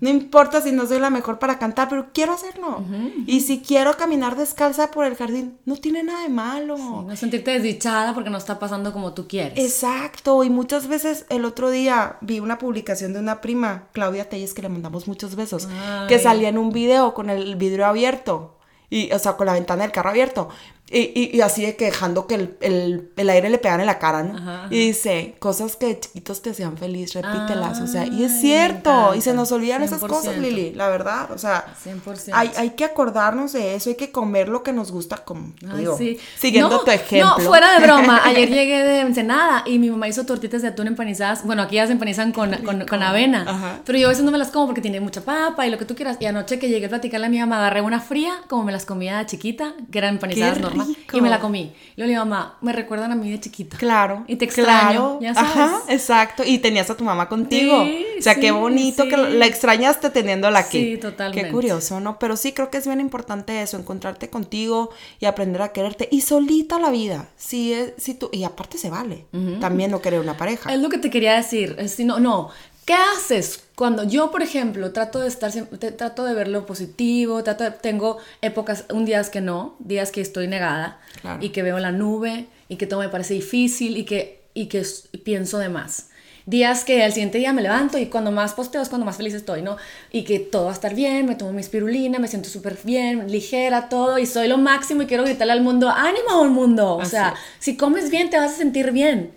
No importa si no soy la mejor para cantar, pero quiero hacerlo. Y si quiero caminar descalza por el jardín, no tiene nada de malo. no sentirte desdichada porque no está pasando como tú quieres. Exacto. Y muchas veces el otro día vi una publicación de una prima, Claudia Telles, que le mandamos muchos besos, que salía en un video con el vidrio abierto. Y, o sea, con la ventana del carro abierto. Y, y, así de que dejando que el, el, el, aire le pegara en la cara, ¿no? Ajá, Y dice, cosas que de chiquitos te hacían feliz, repítelas. o sea, y es cierto. Y se nos olvidan esas cosas, Lili, la verdad. O sea, 100%. Hay, hay que acordarnos de eso, hay que comer lo que nos gusta, como, digo, sí. siguiendo tu ejemplo. No, fuera de broma. [LAUGHS] Ayer llegué de Ensenada y mi mamá hizo tortitas de atún empanizadas. Bueno, aquí ya se empanizan con, con, con, avena. Ajá. Pero yo a veces no me las como porque tiene mucha papa y lo que tú quieras. Y anoche que llegué a platicarle a mi mamá, agarré una fría, como me las comía de chiquita, que eran empanizadas normales y me la comí. Y le digo, mamá, me recuerdan a mí de chiquita. Claro. Y te extraño, ya sabes. Ajá, exacto. Y tenías a tu mamá contigo. o sea, qué bonito que la extrañaste teniéndola aquí. Sí, totalmente. Qué curioso, ¿no? Pero sí creo que es bien importante eso, encontrarte contigo y aprender a quererte. Y solita la vida. Si, si tú, y aparte se vale. También no querer una pareja. Es lo que te quería decir. Si no, no, ¿Qué haces cuando yo, por ejemplo, trato de estar, trato de ver lo positivo, trato tengo épocas, un días que no, días que estoy negada y que veo la nube y que todo me parece difícil y que, y que pienso de más. Días que al siguiente día me levanto y cuando más posteo es cuando más feliz estoy, ¿no? Y que todo va a estar bien, me tomo mi espirulina, me siento súper bien, ligera, todo, y soy lo máximo y quiero gritarle al mundo, ánimo al mundo. O sea, si comes bien te vas a sentir bien.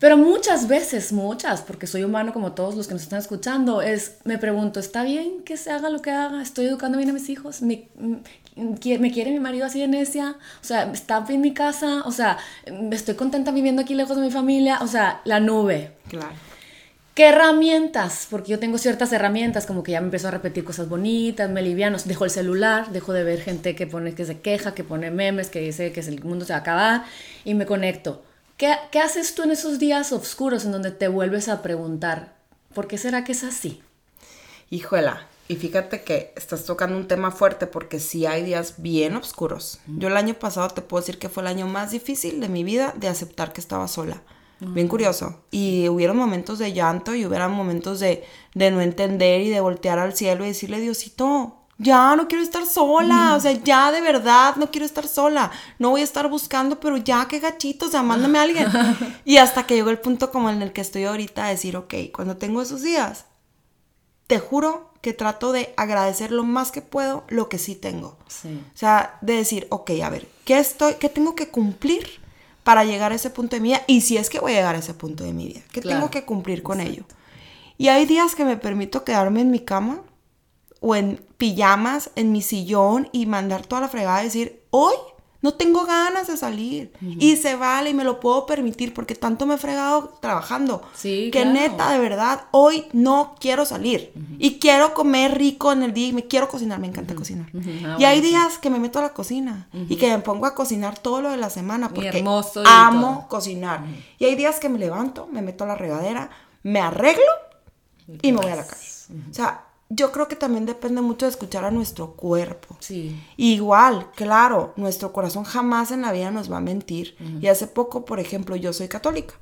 Pero muchas veces, muchas, porque soy humano como todos los que nos están escuchando, es, me pregunto, ¿está bien que se haga lo que haga? ¿Estoy educando bien a mis hijos? ¿Me, me quiere mi marido así de necia? O sea, ¿está bien mi casa? O sea, ¿estoy contenta viviendo aquí lejos de mi familia? O sea, la nube. Claro. ¿Qué herramientas? Porque yo tengo ciertas herramientas, como que ya me empiezo a repetir cosas bonitas, me liviano, dejo el celular, dejo de ver gente que pone que se queja, que pone memes, que dice que el mundo se va a acabar y me conecto ¿Qué, haces tú en esos días oscuros en donde te vuelves a preguntar, ¿por qué será que es así? Híjola, y fíjate que estás tocando un tema fuerte porque sí hay días bien oscuros. Yo el año pasado te puedo decir que fue el año más difícil de mi vida de aceptar que estaba sola. Bien curioso. Y hubieron momentos de llanto y hubieron momentos de, de no entender y de voltear al cielo y decirle, Diosito, ya no quiero estar sola, o sea, ya de verdad no quiero estar sola, no voy a estar buscando, pero ya qué gachito, o sea, mándame a alguien. [LAUGHS] y hasta que llegó el punto como en el que estoy ahorita, decir, ok, cuando tengo esos días, te juro que trato de agradecer lo más que puedo lo que sí tengo. Sí. O sea, de decir, ok, a ver, ¿qué, estoy, qué tengo que cumplir para llegar a ese punto de mi vida? Y si es que voy a llegar a ese punto de mi vida, ¿qué tengo que cumplir con ello? Y hay días que me permito quedarme en mi cama o en pijamas en mi sillón y mandar toda la fregada y decir, hoy no tengo ganas de salir. Y se vale y me lo puedo permitir porque tanto me he fregado trabajando. Sí, que neta, de verdad, hoy no quiero salir. Y quiero comer rico en el día y me quiero cocinar. Me encanta cocinar. Ah, y hay días que me meto a la cocina y que me pongo a cocinar todo lo de la semana porque amo cocinar. Y hay días que me levanto, me meto a la regadera, me arreglo y me voy a la calle. O sea, yo creo que también depende mucho de escuchar a nuestro cuerpo. Sí. Igual, claro, nuestro corazón jamás en la vida nos va a mentir. Y hace poco, por ejemplo, yo soy católica.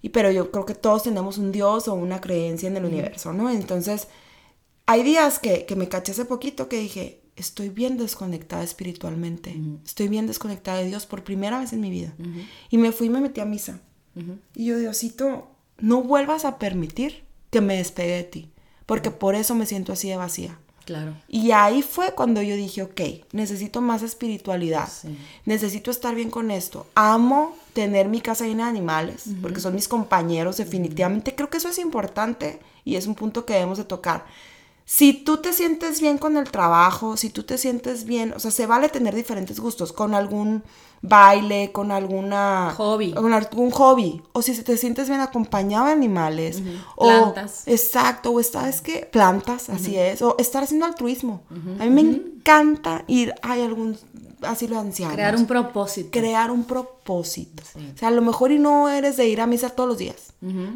Y pero yo creo que todos tenemos un Dios o una creencia en el universo, ¿no? Entonces, hay días que, que me caché hace poquito que dije, estoy bien desconectada espiritualmente. Estoy bien desconectada de Dios por primera vez en mi vida. Y me fui y me metí a misa. Y yo, Diosito, no vuelvas a permitir que me despegue de ti porque por eso me siento así de vacía. Claro. Y ahí fue cuando yo dije, ok, necesito más espiritualidad, necesito estar bien con esto. Amo tener mi casa llena de animales, porque son mis compañeros, definitivamente. Creo que eso es importante y es un punto que debemos de tocar. Si tú te sientes bien con el trabajo, si tú te sientes bien, o sea, se vale tener diferentes gustos, con algún baile, con alguna... Hobby. Con algún hobby. O si te sientes bien acompañado de animales. o, plantas. Exacto. O es que plantas, así es. O estar haciendo altruismo. A mí me encanta ir, hay algún asilo de ancianos. Crear un propósito. Crear un propósito. O sea, a lo mejor y no eres de ir a misa todos los días,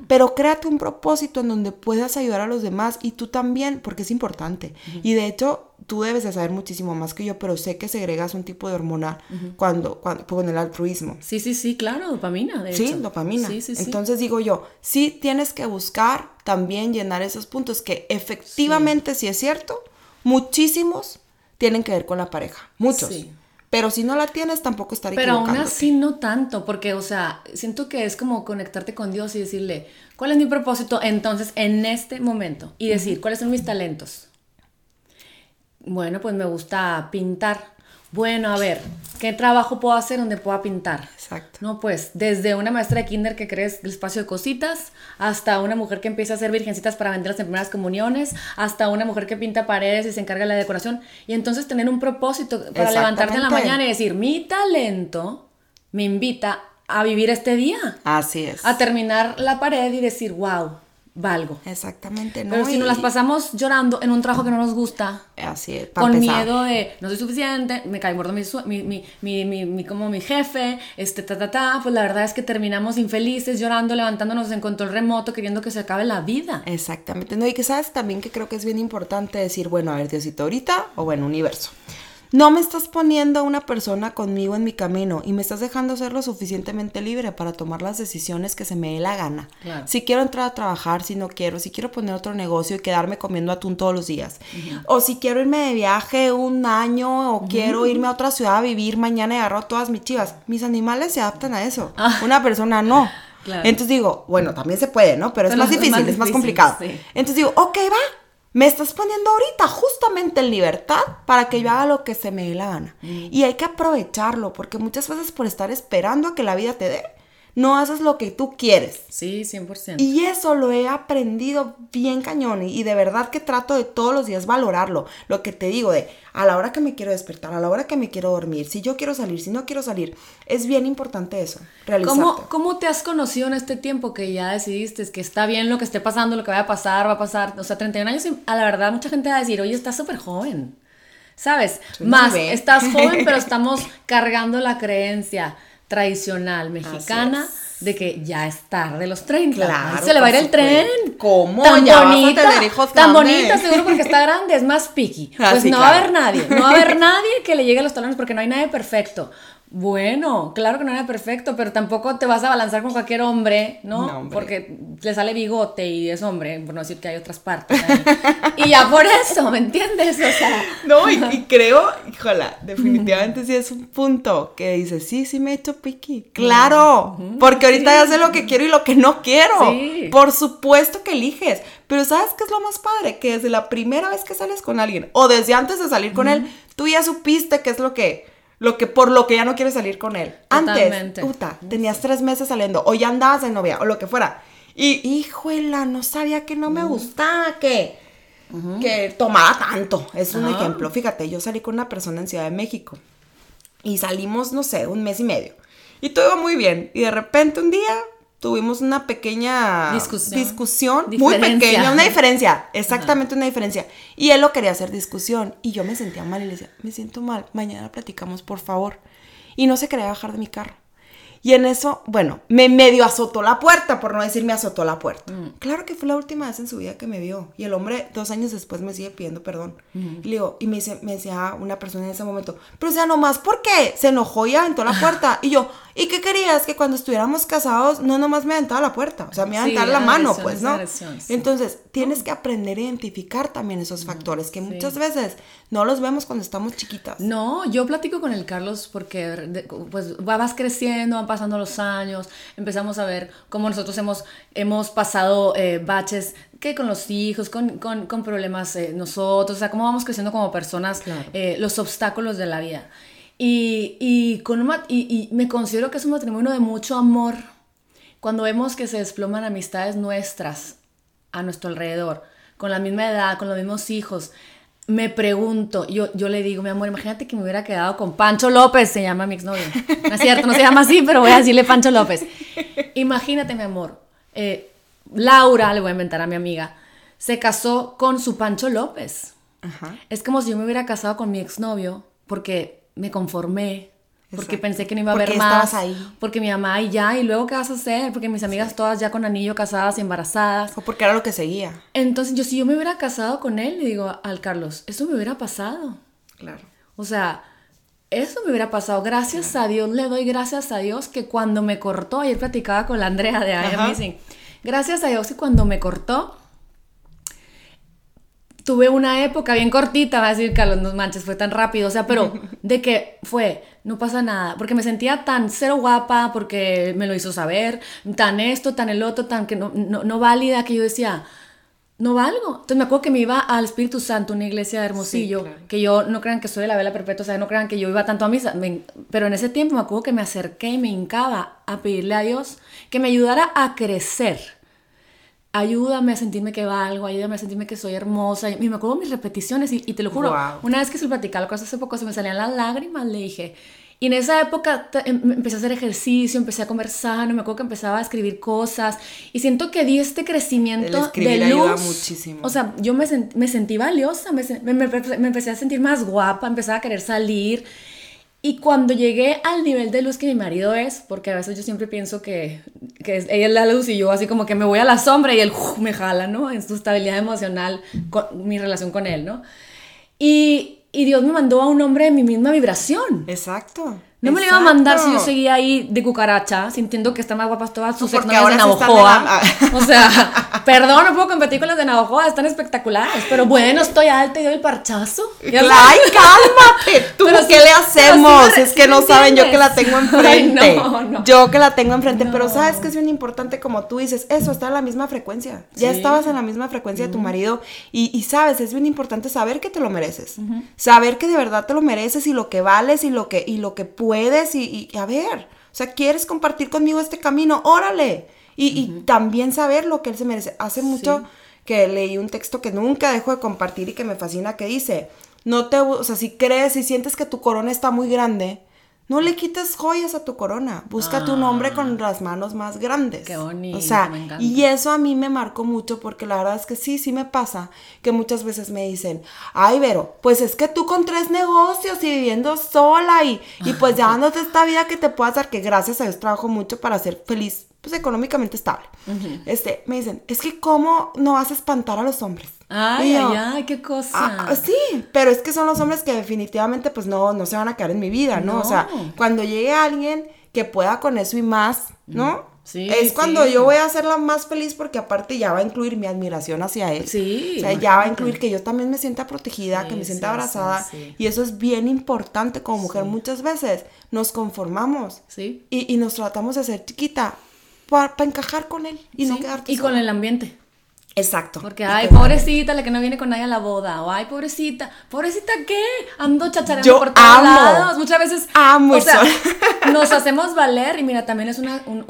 pero créate un propósito en donde puedas ayudar a los demás y tú también, porque es importante. Y de hecho, tú debes de saber muchísimo más que yo, pero sé que segregas un tipo de hormona cuando, cuando, con el altruismo. Sí, sí, sí, claro, dopamina, de Sí, dopamina. Sí, sí, Entonces digo yo, sí tienes que buscar también llenar esos puntos que efectivamente, si es cierto, muchísimos tienen que ver con la pareja, muchos. Sí. Pero si no la tienes, tampoco estaría Pero aún así no tanto, porque, o sea, siento que es como conectarte con Dios y decirle, ¿cuál es mi propósito entonces en este momento? Y decir, ¿cuáles son mis talentos? Bueno, pues me gusta pintar. Bueno, a ver, ¿qué trabajo puedo hacer donde pueda pintar? Exacto. No, pues desde una maestra de kinder que crees el espacio de cositas, hasta una mujer que empieza a hacer virgencitas para venderlas en primeras comuniones, hasta una mujer que pinta paredes y se encarga de la decoración. Y entonces tener un propósito para levantarte en la mañana y decir, mi talento me invita a vivir este día, Así es. a terminar la pared y decir, wow, valgo. Exactamente, ¿no? Pero si Y- nos las pasamos llorando en un trabajo que no nos gusta, Así es. para con empezar. miedo de no soy suficiente, me cae gordo mi, su- mi, mi, mi, mi- mi- como mi jefe, este, ta, ta, ta, pues la verdad es que terminamos infelices, llorando, levantándonos en control remoto, queriendo que se acabe la vida. Exactamente. No, y que sabes también que creo que es bien importante decir, bueno, a ver, Diosito, ahorita o bueno, universo. No me estás poniendo a una persona conmigo en mi camino y me estás dejando ser lo suficientemente libre para tomar las decisiones que se me dé la gana. Claro. Si quiero entrar a trabajar, si no quiero, si quiero poner otro negocio y quedarme comiendo atún todos los días. O si quiero irme de viaje un año o quiero irme a otra ciudad a vivir mañana y agarro todas mis chivas. Mis animales se adaptan a eso. Ah. Una persona no. [LAUGHS] Claro. Entonces digo, bueno, también se puede, ¿no? Pero es más difícil, más es más complicado. sí. Entonces digo, ok, va, me estás poniendo ahorita justamente en libertad para que yo haga lo que se me dé la gana. Mm. Y hay que aprovecharlo, porque muchas veces por estar esperando a que la vida te dé, no haces lo que tú quieres. Sí, 100%. Y eso lo he aprendido bien cañón y, de verdad que trato de todos los días valorarlo. Lo que te digo de a la hora que me quiero despertar, a la hora que me quiero dormir, si yo quiero salir, si no quiero salir, es bien importante eso. ¿Cómo, ¿Cómo te has conocido en este tiempo que ya decidiste es que está bien lo que esté pasando, lo que vaya a pasar, va a pasar? O sea, 31 años, y a la verdad, mucha gente va a decir, oye, estás súper joven. ¿Sabes? Más, estás joven, pero [LAUGHS] estamos cargando la creencia tradicional mexicana de que ya es tarde los 30. Claro, se le va a ir el tren. ¿Cómo? Tan Ya vas a bonita, tener hijos tan bonita, seguro porque está [LAUGHS] grande, es más picky. Ah, Pues no va a haber nadie, no va a haber [LAUGHS] nadie que le llegue a los talones porque no hay nadie perfecto. Bueno, claro que no nadie perfecto, pero tampoco te vas a balanzar con cualquier hombre, ¿no? No, hombre. porque le sale bigote y es hombre, por no decir que hay otras partes. ahí. [LAUGHS] y ya por eso, ¿me entiendes? O sea, [LAUGHS] No, y, y creo, híjola, definitivamente sí es un punto que dice, sí, sí me he hecho piqui. Claro, porque ahorita ya sé lo que quiero y lo que no quiero. Sí. Por supuesto que eliges. Pero ¿sabes qué es lo más padre? Que desde la primera vez que sales con alguien o desde antes de salir con él, tú ya supiste qué es lo que, lo que, por lo que ya no quieres salir con él. Totalmente. Antes, puta, tenías tres meses saliendo o ya andabas de novia o lo que fuera. Y, híjola, no sabía que no me gustaba, que que tomaba tanto. Es un ejemplo. Fíjate, yo salí con una persona en Ciudad de México y salimos, no sé, un mes y medio. Y todo iba muy bien. Y de repente un día tuvimos una pequeña Discusión. discusión muy pequeña, una diferencia, exactamente una diferencia. Y él lo quería hacer discusión y yo me sentía mal y le decía, me siento mal, mañana platicamos, por favor. Y no se quería bajar de mi carro. Y en eso, bueno, me medio azotó la puerta, por no decir me azotó la puerta. Claro que fue la última vez en su vida que me vio. Y el hombre, dos años después, me sigue pidiendo perdón. Y le digo, y me, dice, me decía una persona en ese momento, pero o sea, nomás, ¿por qué? Se enojó y aventó la puerta. Y yo, ¿y qué querías? Que cuando estuviéramos casados, no nomás me aventaba la puerta. O sea, me iba a Sí, la mano, pues, ¿no? Entonces, tienes que aprender a identificar también esos factores que muchas veces no los vemos cuando estamos chiquitas. No, yo platico con el Carlos porque pues va- vas creciendo, van pasando los años, empezamos a ver cómo nosotros hemos, hemos pasado eh, baches que con los hijos, con, con- con problemas eh, nosotros, o sea, cómo vamos creciendo como personas, Claro. eh, los obstáculos de la vida. Y, y, con un y, y me considero que es un matrimonio de mucho amor. Cuando vemos que se desploman amistades nuestras a nuestro alrededor, con la misma edad, con los mismos hijos, me pregunto, yo, yo le digo, mi amor, imagínate que me hubiera quedado con Pancho López, se llama mi exnovio. No es cierto, no se llama así, pero voy a decirle Pancho López. Imagínate, mi amor, eh, Laura, le voy a inventar a mi amiga, se casó con su Pancho López. Ajá. Es como si yo me hubiera casado con mi exnovio porque me conformé, porque pensé que no iba a Porque haber más, ahí. porque mi mamá y ya, y luego qué vas a hacer, porque mis amigas todas ya con anillo casadas y embarazadas. O porque era lo que seguía. Entonces yo si yo me hubiera casado con él, le digo al Carlos, eso me hubiera pasado. Claro. O sea, eso me hubiera pasado. Gracias a Dios, le doy gracias a Dios que cuando me cortó, ayer platicaba con la Andrea de I. Amazing, gracias a Dios que cuando me cortó, tuve una época bien cortita, va a decir Carlos, no manches, fue tan rápido, o sea, pero [LAUGHS] de que fue, no pasa nada, porque me sentía tan cero guapa, porque me lo hizo saber, tan esto, tan el otro, tan que no, no, no válida, que yo decía, no valgo. Entonces me acuerdo que me iba al Espíritu Santo, una iglesia de Hermosillo, Sí, claro. que yo no crean que soy de la vela perpetua, o sea, no crean que yo iba tanto a misa, me- pero en ese tiempo me acuerdo que me acerqué y me hincaba a pedirle a Dios que me ayudara a crecer. Ayúdame a sentirme que valgo, ayúdame a sentirme que soy hermosa. Y me acuerdo mis repeticiones y, y te lo juro, Guau. una vez que se lo platicaba, que hace poco se me salían las lágrimas, le dije. Y en esa época em- empecé a hacer ejercicio, empecé a comer sano, me acuerdo que empezaba a escribir cosas y siento que di este crecimiento El de luz. ayuda muchísimo. O sea, yo me, sent- me sentí valiosa, me, me- me- me empecé a sentir más guapa, empecé a querer salir. Y cuando llegué al nivel de luz que mi marido es, porque a veces yo siempre pienso que, que ella es la luz y yo así como que me voy a la sombra y él me jala, ¿no? En su estabilidad emocional, con, mi relación con él, ¿no? Y, y Dios me mandó a un hombre de mi misma vibración. Exacto. No me lo iba a mandar si yo seguía ahí de cucaracha, sintiendo que están más guapas todas sus exnovias de la- [LAUGHS] O sea, perdón, no puedo competir con las de Navajoa, están espectaculares. Pero bueno, estoy alta y doy el parchazo. Ya. ¡Ay, cálmate! [LAUGHS] ¿Tú Pero qué sí- le pero hacemos? sí es que no saben yo que la tengo [LAUGHS] Ay, enfrente. no, no. Yo que la tengo enfrente. Pero No. sabes que es bien importante, como tú dices, eso, estar en la misma frecuencia. Ya Sí. estabas en la misma frecuencia de tu marido. Y, y sabes, es bien importante saber que te lo mereces. Saber que de verdad te lo mereces y lo que vales y lo que, y lo que puedes. Y, y a ver, o sea, ¿quieres compartir conmigo este camino? Órale. Y, y también saber lo que él se merece. Hace mucho que leí un texto que nunca dejo de compartir y que me fascina, que dice, no te, o sea, si crees y sientes que tu corona está muy grande, no le quites joyas a tu corona, busca tu nombre con las manos más grandes. Ah. Qué bonito, O sea, me y eso a mí me marcó mucho porque la verdad es que sí, sí me pasa que muchas veces me dicen, ay, Vero, pues es que tú con tres negocios y viviendo sola y, y pues ya [LAUGHS] dándote esta vida que te puedas dar, que gracias a Dios trabajo mucho para ser feliz, pues económicamente estable. Este, me dicen, es que cómo no vas a espantar a los hombres. Ay, yo, ay, ay, qué cosa. Ah, sí, pero es que son los hombres que definitivamente pues no, no se van a quedar en mi vida, ¿no? O sea, cuando llegue alguien que pueda con eso y más, ¿no? Sí, es cuando sí. yo voy a hacerla más feliz porque aparte ya va a incluir mi admiración hacia él. Sí, O sea, ya va a incluir que yo también me sienta protegida, que me sienta abrazada. Y eso es bien importante como mujer. Muchas veces nos conformamos Sí. y, y nos tratamos de ser chiquita para encajar con él y no quedarte y con el ambiente. Exacto. Porque, ay, con- pobrecita, la que no viene con nadie a la boda. O, ay, pobrecita. ¿Pobrecita qué? Ando chachareando Yo por todos amo. lados. Muchas veces. Amo o sea, [LAUGHS] nos hacemos valer. Y mira, también es una. un-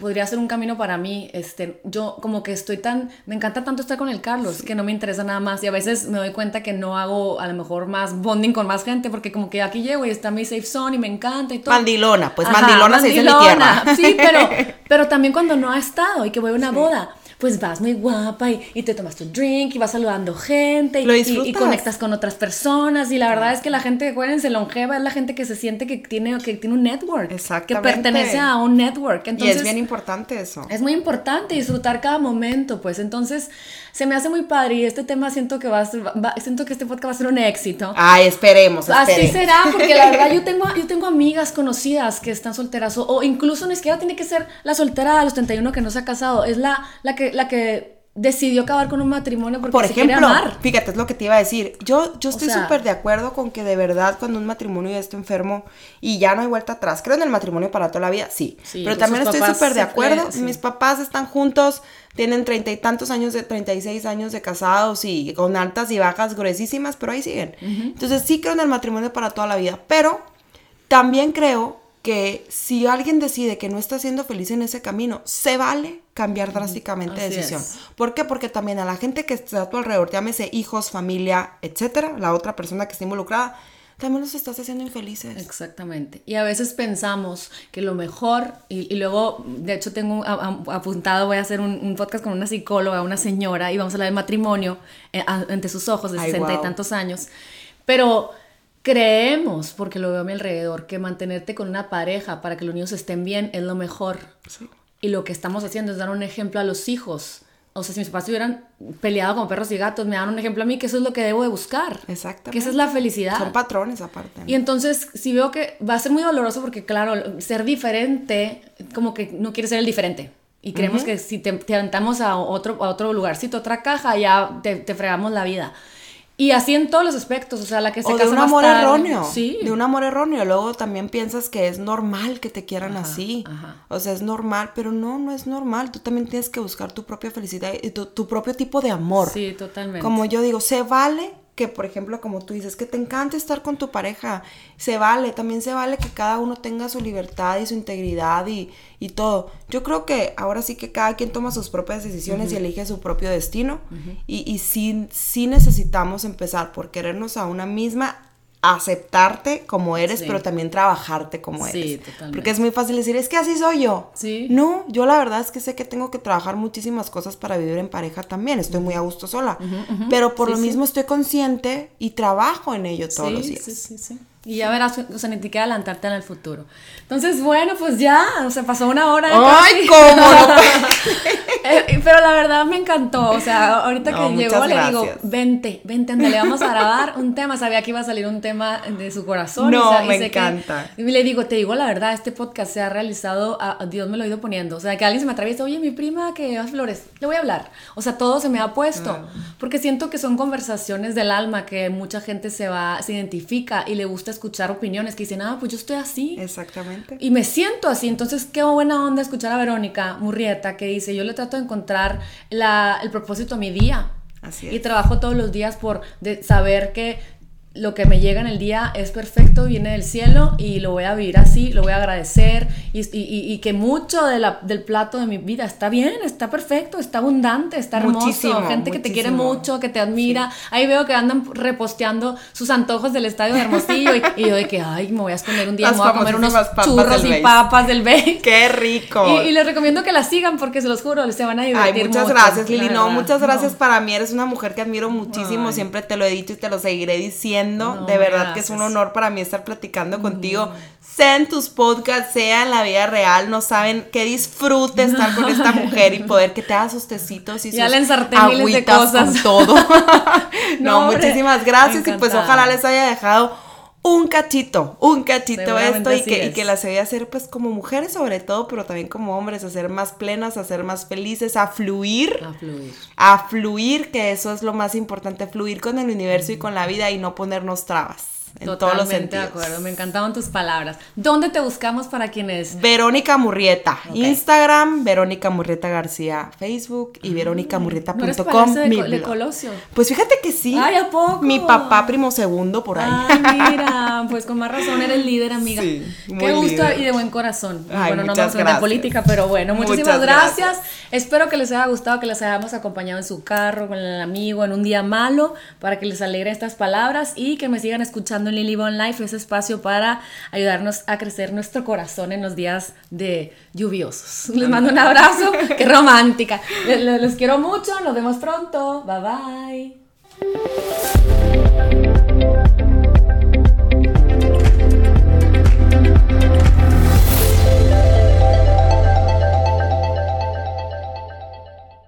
podría ser un camino para mí. Este, yo, como que estoy tan. Me encanta tanto estar con el Carlos que no me interesa nada más. Y a veces me doy cuenta que no hago a lo mejor más bonding con más gente. Porque, como que aquí llego y está mi safe zone y me encanta y todo. Mandilona, pues Ajá, mandilona se dice en mi mandilona. tierra. Sí, pero, [LAUGHS] pero también cuando no ha estado y que voy a una boda, pues vas muy guapa y, y te tomas tu drink y vas saludando gente y, Lo y- y disfrutas. conectas con otras personas. Y la verdad es que la gente, acuérdense, longeva es la gente que se siente que tiene, que tiene un network. Que pertenece a un network. y es bien importante eso. es muy importante disfrutar cada momento, pues entonces se me hace muy padre y este tema siento que va a ser, va- siento que este podcast va a ser un éxito. Ay, esperemos, Así esperemos. será, porque la verdad yo [LAUGHS] tengo, yo tengo amigas conocidas que están solteras, o, o incluso ni siquiera tiene que ser la soltera a los 31 que no se ha casado, es la, la, que, la que decidió acabar con un matrimonio porque Por se ejemplo, amar. fíjate, es lo que te iba a decir. Yo, yo estoy súper de acuerdo con que de verdad cuando un matrimonio ya está enfermo y ya no hay vuelta atrás, creo en el matrimonio para toda la vida, sí. Sí, pero pues también estoy súper de acuerdo. sí. Mis papás están juntos, tienen treinta y tantos años, de 36 años de casados y con altas y bajas gruesísimas, pero ahí siguen. Entonces sí creo en el matrimonio para toda la vida, pero también creo que si alguien decide que no está siendo feliz en ese camino, se vale cambiar drásticamente de decisión. es. ¿Por qué? Porque también a la gente que está a tu alrededor, llámese hijos, familia, etcétera, la otra persona que está involucrada, también los estás haciendo infelices. Exactamente. Y a veces pensamos que lo mejor, y, y luego, de hecho, tengo a- a- apuntado, voy a hacer un, un podcast con una psicóloga, una señora, y vamos a hablar de matrimonio eh, a- ante sus ojos de sesenta y guau. tantos años. Pero creemos, porque lo veo a mi alrededor, que mantenerte con una pareja para que los niños estén bien es lo mejor. Y lo que estamos haciendo es dar un ejemplo a los hijos. O sea, si mis papás hubieran peleado como perros y gatos, me dan un ejemplo a mí que eso es lo que debo de buscar. Exactamente. Que esa es la felicidad. Son patrones aparte. Y entonces, si veo que va a ser muy doloroso porque, claro, ser diferente, como que no quiere ser el diferente. Y creemos que si te, te aventamos a otro, a otro lugarcito, otra caja, ya te, te fregamos la vida. Y así en todos los aspectos, o sea, la que se o de casa un más amor tarde. erróneo. Sí. De un amor erróneo. Luego también piensas que es normal que te quieran así. ajá. O sea, es normal, pero no, no es normal. Tú también tienes que buscar tu propia felicidad y tu, tu propio tipo de amor. Sí, totalmente. Como yo digo, se vale que, por ejemplo, como tú dices, que te encanta estar con tu pareja. Se vale, también se vale que cada uno tenga su libertad y su integridad y, y todo. Yo creo que ahora sí que cada quien toma sus propias decisiones y elige su propio destino. Y, y sí, sí necesitamos empezar por querernos a una misma aceptarte como eres, Sí. pero también trabajarte como Sí, eres. totalmente. Porque es muy fácil decir, es que así soy yo. Sí. No, yo la verdad es que sé que tengo que trabajar muchísimas cosas para vivir en pareja también. Estoy muy a gusto sola. Pero por Sí, lo mismo estoy consciente y trabajo en ello todos los días. Sí, sí, sí. Y ya verás, o sea, ni te queda adelantarte en el futuro. Entonces, bueno, pues ya, o sea, pasó una hora. ¡Ay, casi. cómo no! [LAUGHS] Eh, Pero la verdad me encantó, o sea, ahorita No, que llegó le digo, vente, vente, ande, le [LAUGHS] vamos a grabar un tema, sabía que iba a salir un tema de su corazón. No, me que- encanta. y le digo, te digo la verdad, este podcast se ha realizado, a, Dios me lo ha ido poniendo, o sea, que alguien se me atraviesa, oye, mi prima que lleva flores, le voy a hablar, o sea, todo se me ha puesto, Ah. porque siento que son conversaciones del alma, que mucha gente se va, se identifica y le gusta escuchar opiniones, que dicen, ah, pues yo estoy así. Exactamente. Y me siento así, entonces qué buena onda escuchar a Verónica Murrieta que dice, yo le trato de encontrar la- el propósito a mi día. Así Y es. trabajo todos los días por de saber que lo que me llega en el día es perfecto, viene del cielo y lo voy a vivir así, lo voy a agradecer y, y- y- que mucho de la- del plato de mi vida está bien, está perfecto, está abundante, está hermoso, Muchísimo, gente que te quiere mucho, que te admira. Ahí veo que andan reposteando sus antojos del estadio de Hermosillo y, y yo de que, ay, me voy a esconder un día, Las me voy a comer unos churros y papas del Bake. [LAUGHS] ¡Qué rico! Y, les recomiendo que la sigan porque se los juro, se van a divertir Ay, muchas mucho, gracias, la Lili. No, verdad. muchas gracias para mí. Eres una mujer que admiro muchísimo. Ay. Siempre te lo he dicho y te lo seguiré diciendo. No, de verdad que es un honor para mí estar platicando contigo. Sea en tus podcasts, sea en la vida real. No saben qué disfrute estar con esta mujer y poder que te haga sus tecitos y Ya sus le ensarté miles de agüitas cosas. con todo. [LAUGHS] no, muchísimas gracias. Y pues ojalá les haya dejado un cachito, un cachito esto y que, y que las a hacer pues como mujeres sobre todo, pero también como hombres, a ser más plenas, a ser más felices, a fluir. A fluir. a fluir, que eso es lo más importante, fluir con el universo y con la vida y no ponernos trabas en todos los Totalmente de sentidos. acuerdo, me encantaban tus palabras. ¿Dónde te buscamos para quienes? Verónica Murrieta. Instagram, Verónica Murrieta García, Facebook y ¿No eres veronicamurrieta.com, palacio de, mi de. Colosio? Pues fíjate que sí. Ay, ¿a poco? Mi papá primo segundo por ahí. Ay, mira, [LAUGHS] pues con más razón eres líder, amiga. Sí, muy Qué gusto líder. y de buen corazón. Ay, bueno, no hablar de política, pero bueno, muchísimas gracias. gracias. Espero que les haya gustado, que les hayamos acompañado en su carro, con el amigo, en un día malo, para que les alegre estas palabras y que me sigan escuchando en Lily Bon Life, ese espacio para ayudarnos a crecer nuestro corazón en los días de lluviosos. [LAUGHS] Les mando un abrazo, [LAUGHS] qué romántica. Les, les- les quiero mucho, nos vemos pronto. Bye bye.